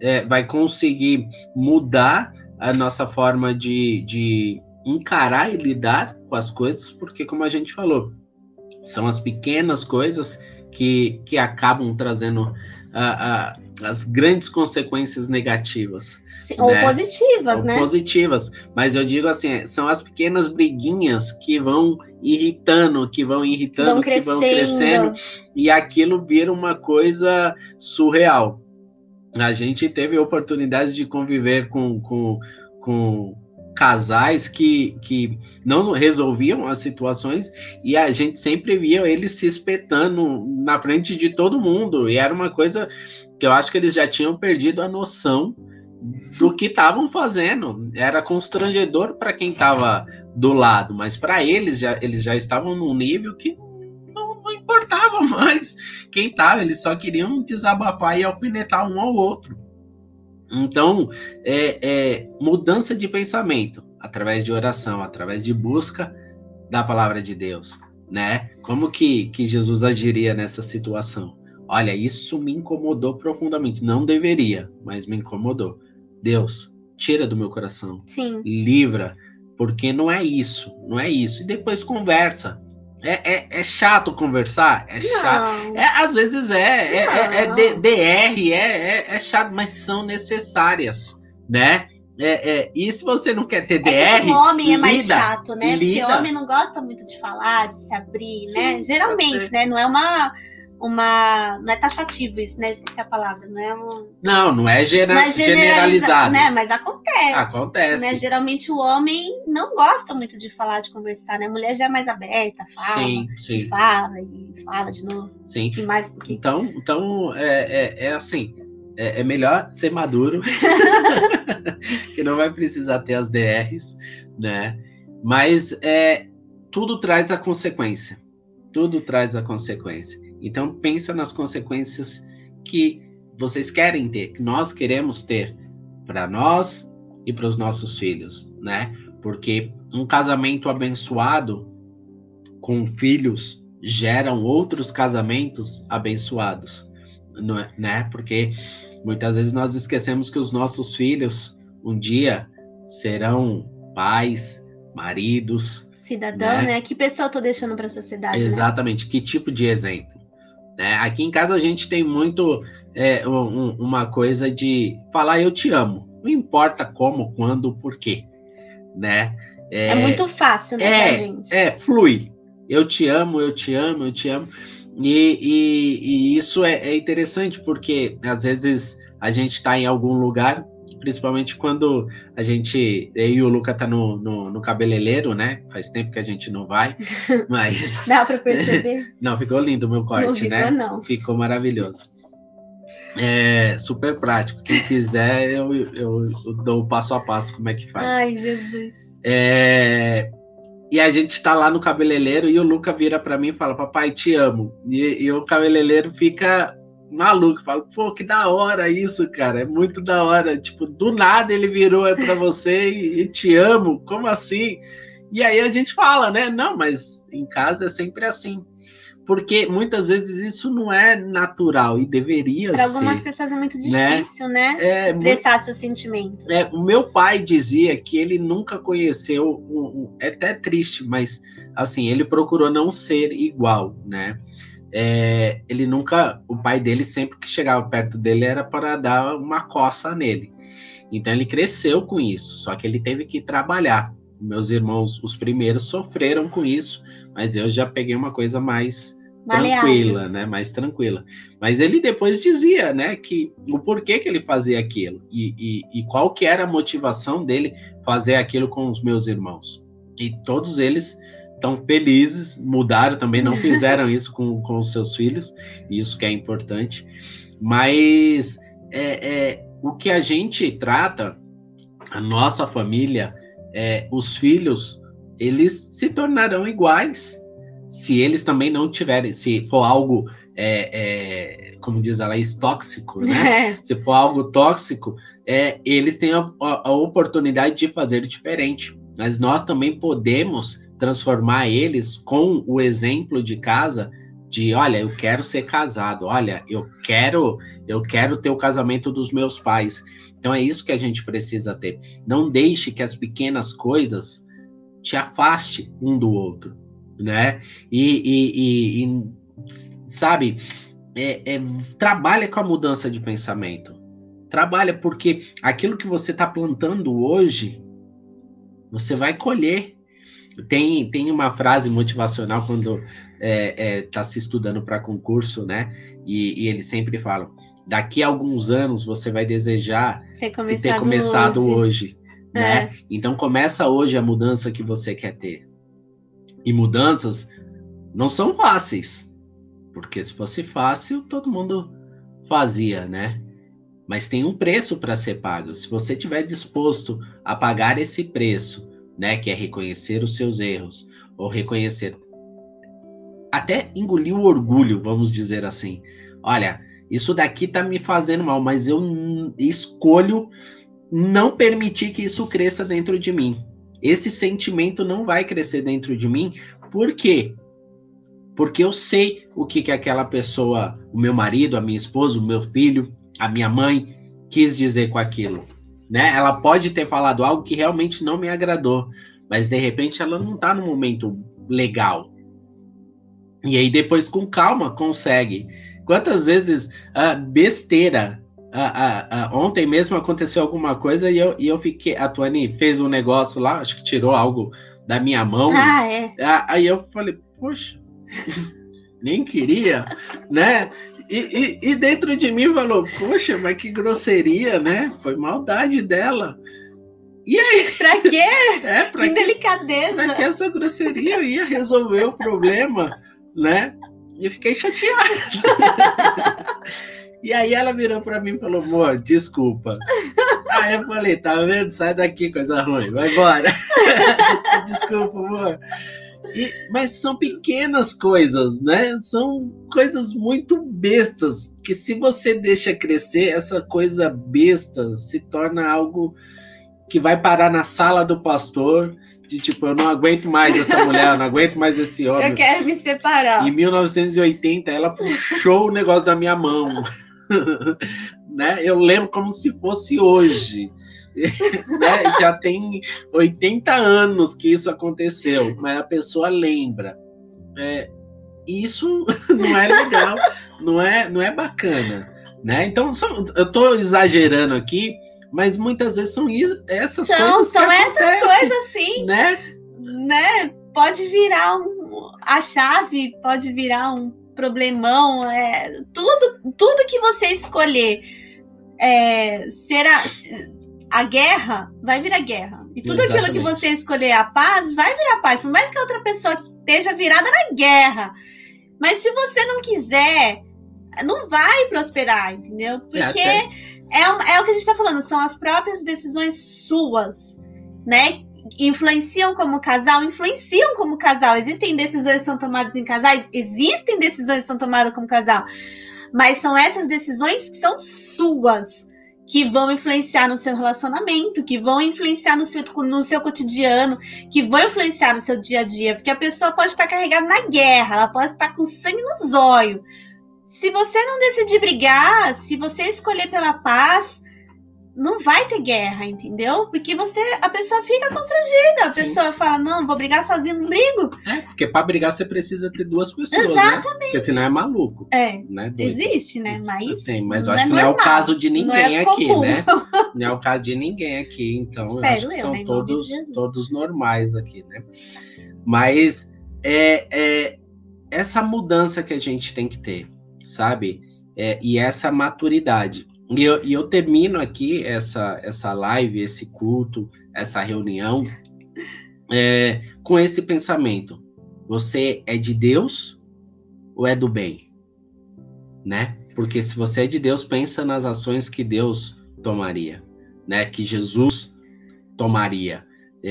é, vai conseguir mudar a nossa forma de, de encarar e lidar com as coisas, porque, como a gente falou, são as pequenas coisas que, que acabam trazendo a, a as grandes consequências negativas. Sim, né? Ou positivas, ou né? Positivas. Mas eu digo assim, são as pequenas briguinhas que vão irritando, que vão irritando, vão que vão crescendo, e aquilo vira uma coisa surreal. A gente teve oportunidades de conviver com, com, com casais que, que não resolviam as situações e a gente sempre via eles se espetando na frente de todo mundo. E era uma coisa que eu acho que eles já tinham perdido a noção do que estavam fazendo. Era constrangedor para quem estava do lado, mas para eles já eles já estavam num nível que não, não importava mais quem estava, eles só queriam desabafar e alfinetar um ao outro. Então, é, é, mudança de pensamento através de oração, através de busca da palavra de Deus, né? Como que, que Jesus agiria nessa situação? Olha, isso me incomodou profundamente. Não deveria, mas me incomodou. Deus, tira do meu coração. Sim. Livra, porque não é isso, não é isso. E depois conversa. É, é, é chato conversar? É chato. É, às vezes é, é, é, é DR, é, é, é chato, mas são necessárias, né? É, é, e se você não quer ter DR. É o homem é mais chato, né? Lida. Porque o homem não gosta muito de falar, de se abrir, Sim, né? Geralmente, né? Não é uma uma. Não é taxativo isso, né? Essa é a palavra, não é um. Não, não é, gera, não é generalizado. Né? Mas acontece. Acontece. Né? Geralmente o homem não gosta muito de falar, de conversar, né? A mulher já é mais aberta, fala. Sim, sim. E fala, e fala de novo. Sim. E mais porque... Então, então é, é, é assim. É, é melhor ser maduro, que não vai precisar ter as DRs, né? Mas é, tudo traz a consequência. Tudo traz a consequência. Então pensa nas consequências que vocês querem ter, que nós queremos ter para nós e para os nossos filhos, né? Porque um casamento abençoado com filhos geram outros casamentos abençoados, é, né? Porque muitas vezes nós esquecemos que os nossos filhos um dia serão pais, maridos, cidadão, né? né? Que pessoa eu tô deixando para a sociedade? Né? Exatamente. Né? Que tipo de exemplo? Né? Aqui em casa a gente tem muito é, um, uma coisa de falar eu te amo. Não importa como, quando, por quê. Né? É, é muito fácil, né, é, gente? É, flui. Eu te amo, eu te amo, eu te amo. E, e, e isso é, é interessante porque às vezes a gente está em algum lugar principalmente quando a gente. Eu e o Luca tá no, no, no cabeleireiro, né? Faz tempo que a gente não vai, mas. Dá para perceber? não, ficou lindo o meu corte, não ficou, né? Não. Ficou maravilhoso. É super prático. Quem quiser, eu, eu, eu dou o passo a passo como é que faz. Ai, Jesus. É, e a gente tá lá no cabeleireiro e o Luca vira para mim e fala: Papai, te amo. E, e o cabeleireiro fica maluco. Falo, pô, que da hora isso, cara. É muito da hora. Tipo, do nada ele virou é para você e, e, te amo. Como assim? E aí a gente fala, né? Não, mas em casa é sempre assim. Porque muitas vezes isso não é natural e deveria ser. Para algumas pessoas é muito né? difícil, né? né? É, Expressar muito... seus sentimentos. É, o meu pai dizia que ele nunca conheceu. Um, um, é até triste, mas assim, ele procurou não ser igual, né? É, ele nunca, o pai dele sempre que chegava perto dele era para dar uma coça nele. Então ele cresceu com isso, só que ele teve que trabalhar. Meus irmãos, os primeiros, sofreram com isso, mas eu já peguei uma coisa mais tranquila, né? Mais tranquila. Mas ele depois dizia, né, que o porquê que ele fazia aquilo e, e, e qual que era a motivação dele fazer aquilo com os meus irmãos. E todos eles estão felizes, mudaram também, não fizeram isso com, com os seus filhos, isso que é importante. Mas é, é, o que a gente trata, a nossa família, é, os filhos, eles se tornarão iguais se eles também não tiverem, se for algo, é, é, como diz ela, tóxico, né? É. Se for algo tóxico, é, eles têm a, a, oportunidade de fazer diferente. Mas nós também podemos transformar eles com o exemplo de casa de, olha, eu quero ser casado, olha, eu quero, eu quero ter o casamento dos meus pais. Então é isso que a gente precisa ter. Não deixe que as pequenas coisas te afaste um do outro, né? E, e, e, e sabe, é, é, trabalha com a mudança de pensamento. Trabalha porque aquilo que você está plantando hoje, você vai colher tem, tem uma frase motivacional quando está é, é, tá se estudando para concurso, né? E, e, eles sempre falam: daqui a alguns anos você vai desejar ter começado, ter começado hoje. hoje né? É. Então começa hoje a mudança que você quer ter. E mudanças não são fáceis, porque se fosse fácil todo mundo fazia, né? Mas tem um preço para ser pago. Se você estiver disposto a pagar esse preço né? Que é reconhecer os seus erros, ou reconhecer. Até engolir o orgulho, vamos dizer assim. Olha, isso daqui tá me fazendo mal, mas eu escolho não permitir que isso cresça dentro de mim. Esse sentimento não vai crescer dentro de mim, por quê? porque eu sei o que, que aquela pessoa, o meu marido, a minha esposa, o meu filho, a minha mãe, quis dizer com aquilo. Né? Ela pode ter falado algo que realmente não me agradou, mas de repente ela não está no momento legal. E aí depois com calma consegue. Quantas vezes a besteira a, a, ontem mesmo aconteceu alguma coisa e eu, e eu fiquei. A Tuane fez um negócio lá, acho que tirou algo da minha mão. Ah, é. Aí eu falei, poxa, nem queria, né? E, e, e, dentro de mim falou, poxa, mas que grosseria, né? Foi maldade dela. E aí? Pra quê? É, pra que, que delicadeza. Pra que essa grosseria eu ia resolver o problema, né? E fiquei chateada. e aí ela virou para mim e falou, amor, desculpa. Aí eu falei, tá vendo? Sai daqui, coisa ruim, vai embora. desculpa, amor. E, mas são pequenas coisas, né? São coisas muito bestas que se você deixa crescer, essa coisa besta se torna algo que vai parar na sala do pastor de tipo, eu não aguento mais essa mulher, eu não aguento mais esse homem. Eu quero me separar. Em 1980, ela puxou o negócio da minha mão. né? Eu lembro como se fosse hoje. né? Já tem 80 anos que isso aconteceu, mas a pessoa lembra. É, isso não é legal, não é, não é bacana. Né? Então, são, eu estou exagerando aqui, mas muitas vezes são essas são, coisas são que essas coisas sim né né pode virar um, a chave pode virar um problemão é tudo tudo que você escolher é, será a guerra vai virar guerra. E tudo Exatamente. aquilo que você escolher a paz vai virar paz. Por mais que a outra pessoa esteja virada na guerra. Mas se você não quiser não vai prosperar entendeu? Porque é, até. é, é o que a gente está falando, são as próprias decisões suas, né? Influenciam como casal, influenciam como casal. Existem decisões que são tomadas em casais, existem decisões que são tomadas como casal, mas são essas decisões que são suas, que vão influenciar no seu relacionamento, que vão influenciar no seu, no seu cotidiano, que vão influenciar no seu dia a dia, porque a pessoa pode estar carregada na guerra, ela pode estar com sangue nos olhos. Se você não decidir brigar, se você escolher pela paz, não vai ter guerra, entendeu? Porque você, a pessoa fica constrangida. A Sim. pessoa fala, não, vou brigar sozinho, não brigo. É, porque para brigar você precisa ter duas pessoas, né? Exatamente. né? Porque senão é maluco. É, né? existe, né? Mas, Sim, mas eu acho é que não é o caso de ninguém é aqui, né? Não é o caso de ninguém aqui, então Espero eu acho que são né? todos, todos normais aqui, né? Mas é, é essa mudança que a gente tem que ter sabe? É, e essa maturidade. E eu, e eu termino aqui essa, essa live, esse culto, essa reunião, é, com esse pensamento: você é de Deus ou é do bem? Né? Porque se você é de Deus, pensa nas ações que Deus tomaria, né? Que Jesus tomaria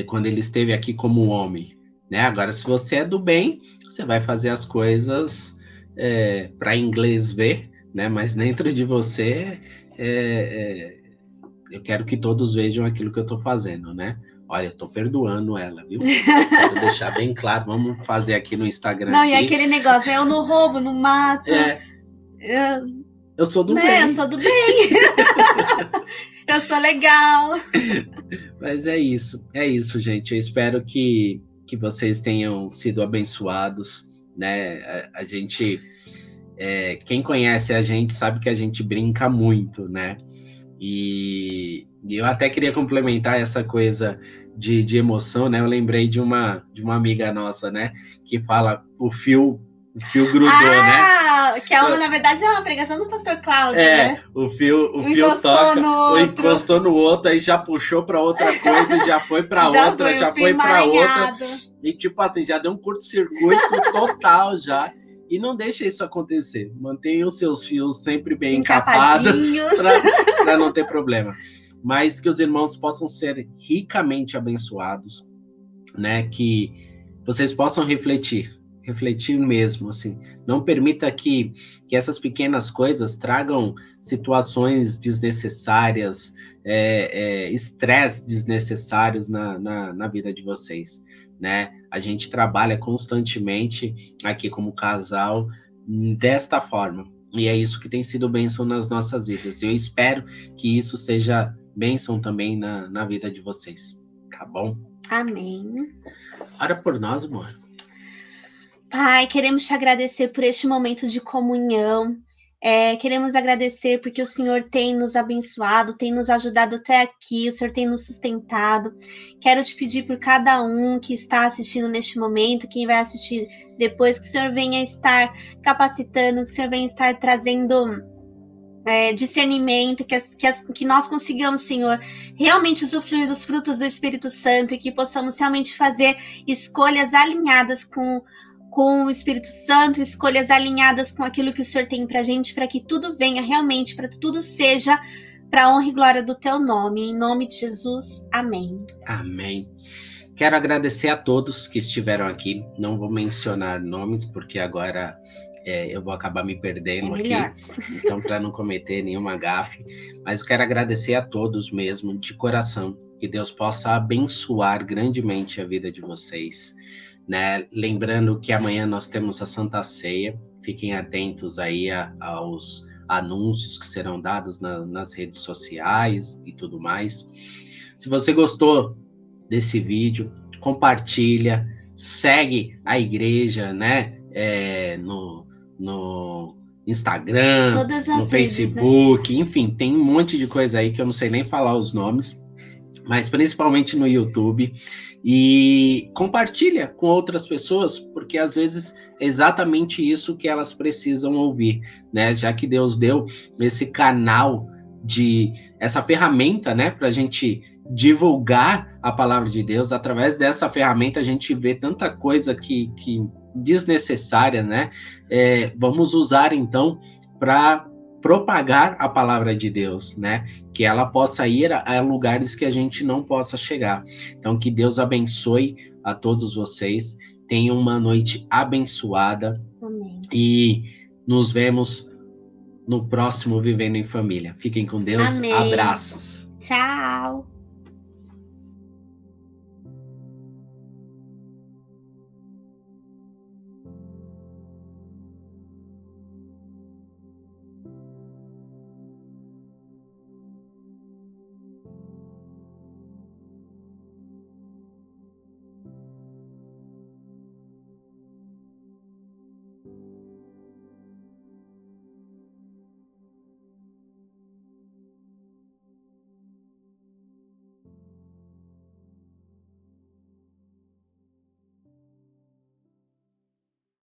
quando ele esteve aqui como homem, né? Agora, se você é do bem, você vai fazer as coisas é, para inglês ver, né? Mas dentro de você, é, é, eu quero que todos vejam aquilo que eu estou fazendo, né? Olha, estou perdoando ela, viu? Vou deixar bem claro, vamos fazer aqui no Instagram. Não, aqui. e aquele negócio, eu não roubo, não mato. É. Eu, eu sou do né? bem. Eu sou do bem. eu sou legal. Mas é isso, é isso, gente. Eu espero que, que vocês tenham sido abençoados né? A, a gente, é, quem conhece a gente sabe que a gente brinca muito, né? E, e eu até queria complementar essa coisa de, de emoção, né? Eu lembrei de uma de uma amiga nossa, né? Que fala o fio o fio grudou, ah, né? Que é uma, na verdade, é uma pregação do pastor Cláudio, é, né? O fio, o fio toca, no encostou no outro, aí já puxou para outra coisa, já foi para outra, foi já foi para outra. E tipo assim, já deu um curto-circuito total já. E não deixe isso acontecer. Mantenha os seus fios sempre bem encapados para não ter problema. Mas que os irmãos possam ser ricamente abençoados, né? Que vocês possam refletir, refletir mesmo, assim. Não permita que, que essas pequenas coisas tragam situações desnecessárias, estresse é, é, desnecessários na, na, na vida de vocês né? A gente trabalha constantemente aqui como casal desta forma. E é isso que tem sido bênção nas nossas vidas. Eu espero que isso seja bênção também na, na vida de vocês. Tá bom? Amém. Ora por nós, amor. Pai, queremos te agradecer por este momento de comunhão. É, queremos agradecer porque o Senhor tem nos abençoado, tem nos ajudado até aqui, o Senhor tem nos sustentado. Quero te pedir por cada um que está assistindo neste momento, quem vai assistir depois, que o Senhor venha estar capacitando, que o Senhor venha estar trazendo é, discernimento, que, as, que, as, que, nós consigamos, Senhor, realmente usufruir dos frutos do Espírito Santo e que possamos realmente fazer escolhas alinhadas com com o Espírito Santo, escolhas alinhadas com aquilo que o Senhor tem para gente, para que tudo venha realmente, para que tudo seja para honra e glória do teu nome. Em nome de Jesus, amém. Amém. Quero agradecer a todos que estiveram aqui. Não vou mencionar nomes, porque agora é, eu vou acabar me perdendo é aqui. Então, para não cometer nenhuma gafe. Mas quero agradecer a todos mesmo, de coração. Que Deus possa abençoar grandemente a vida de vocês né? Lembrando que amanhã nós temos a Santa Ceia, fiquem atentos aí a, aos anúncios que serão dados na, nas redes sociais e tudo mais. Se você gostou desse vídeo, compartilha, segue a igreja, né? É, no, no Instagram, no Facebook, né? enfim, tem um monte de coisa aí que eu não sei nem falar os nomes, mas principalmente no YouTube e compartilha com outras pessoas, porque às vezes é exatamente isso que elas precisam ouvir, né? Já que Deus deu esse canal de essa ferramenta, né, para a gente divulgar a palavra de Deus. Através dessa ferramenta a gente vê tanta coisa que, que desnecessária, né? É, vamos usar então para propagar a palavra de Deus, né? Que ela possa ir a, a, lugares que a gente não possa chegar. Então, que Deus abençoe a todos vocês. Tenham uma noite abençoada. Amém. E nos vemos no próximo Vivendo em Família. Fiquem com Deus. Amém. Abraços. Tchau.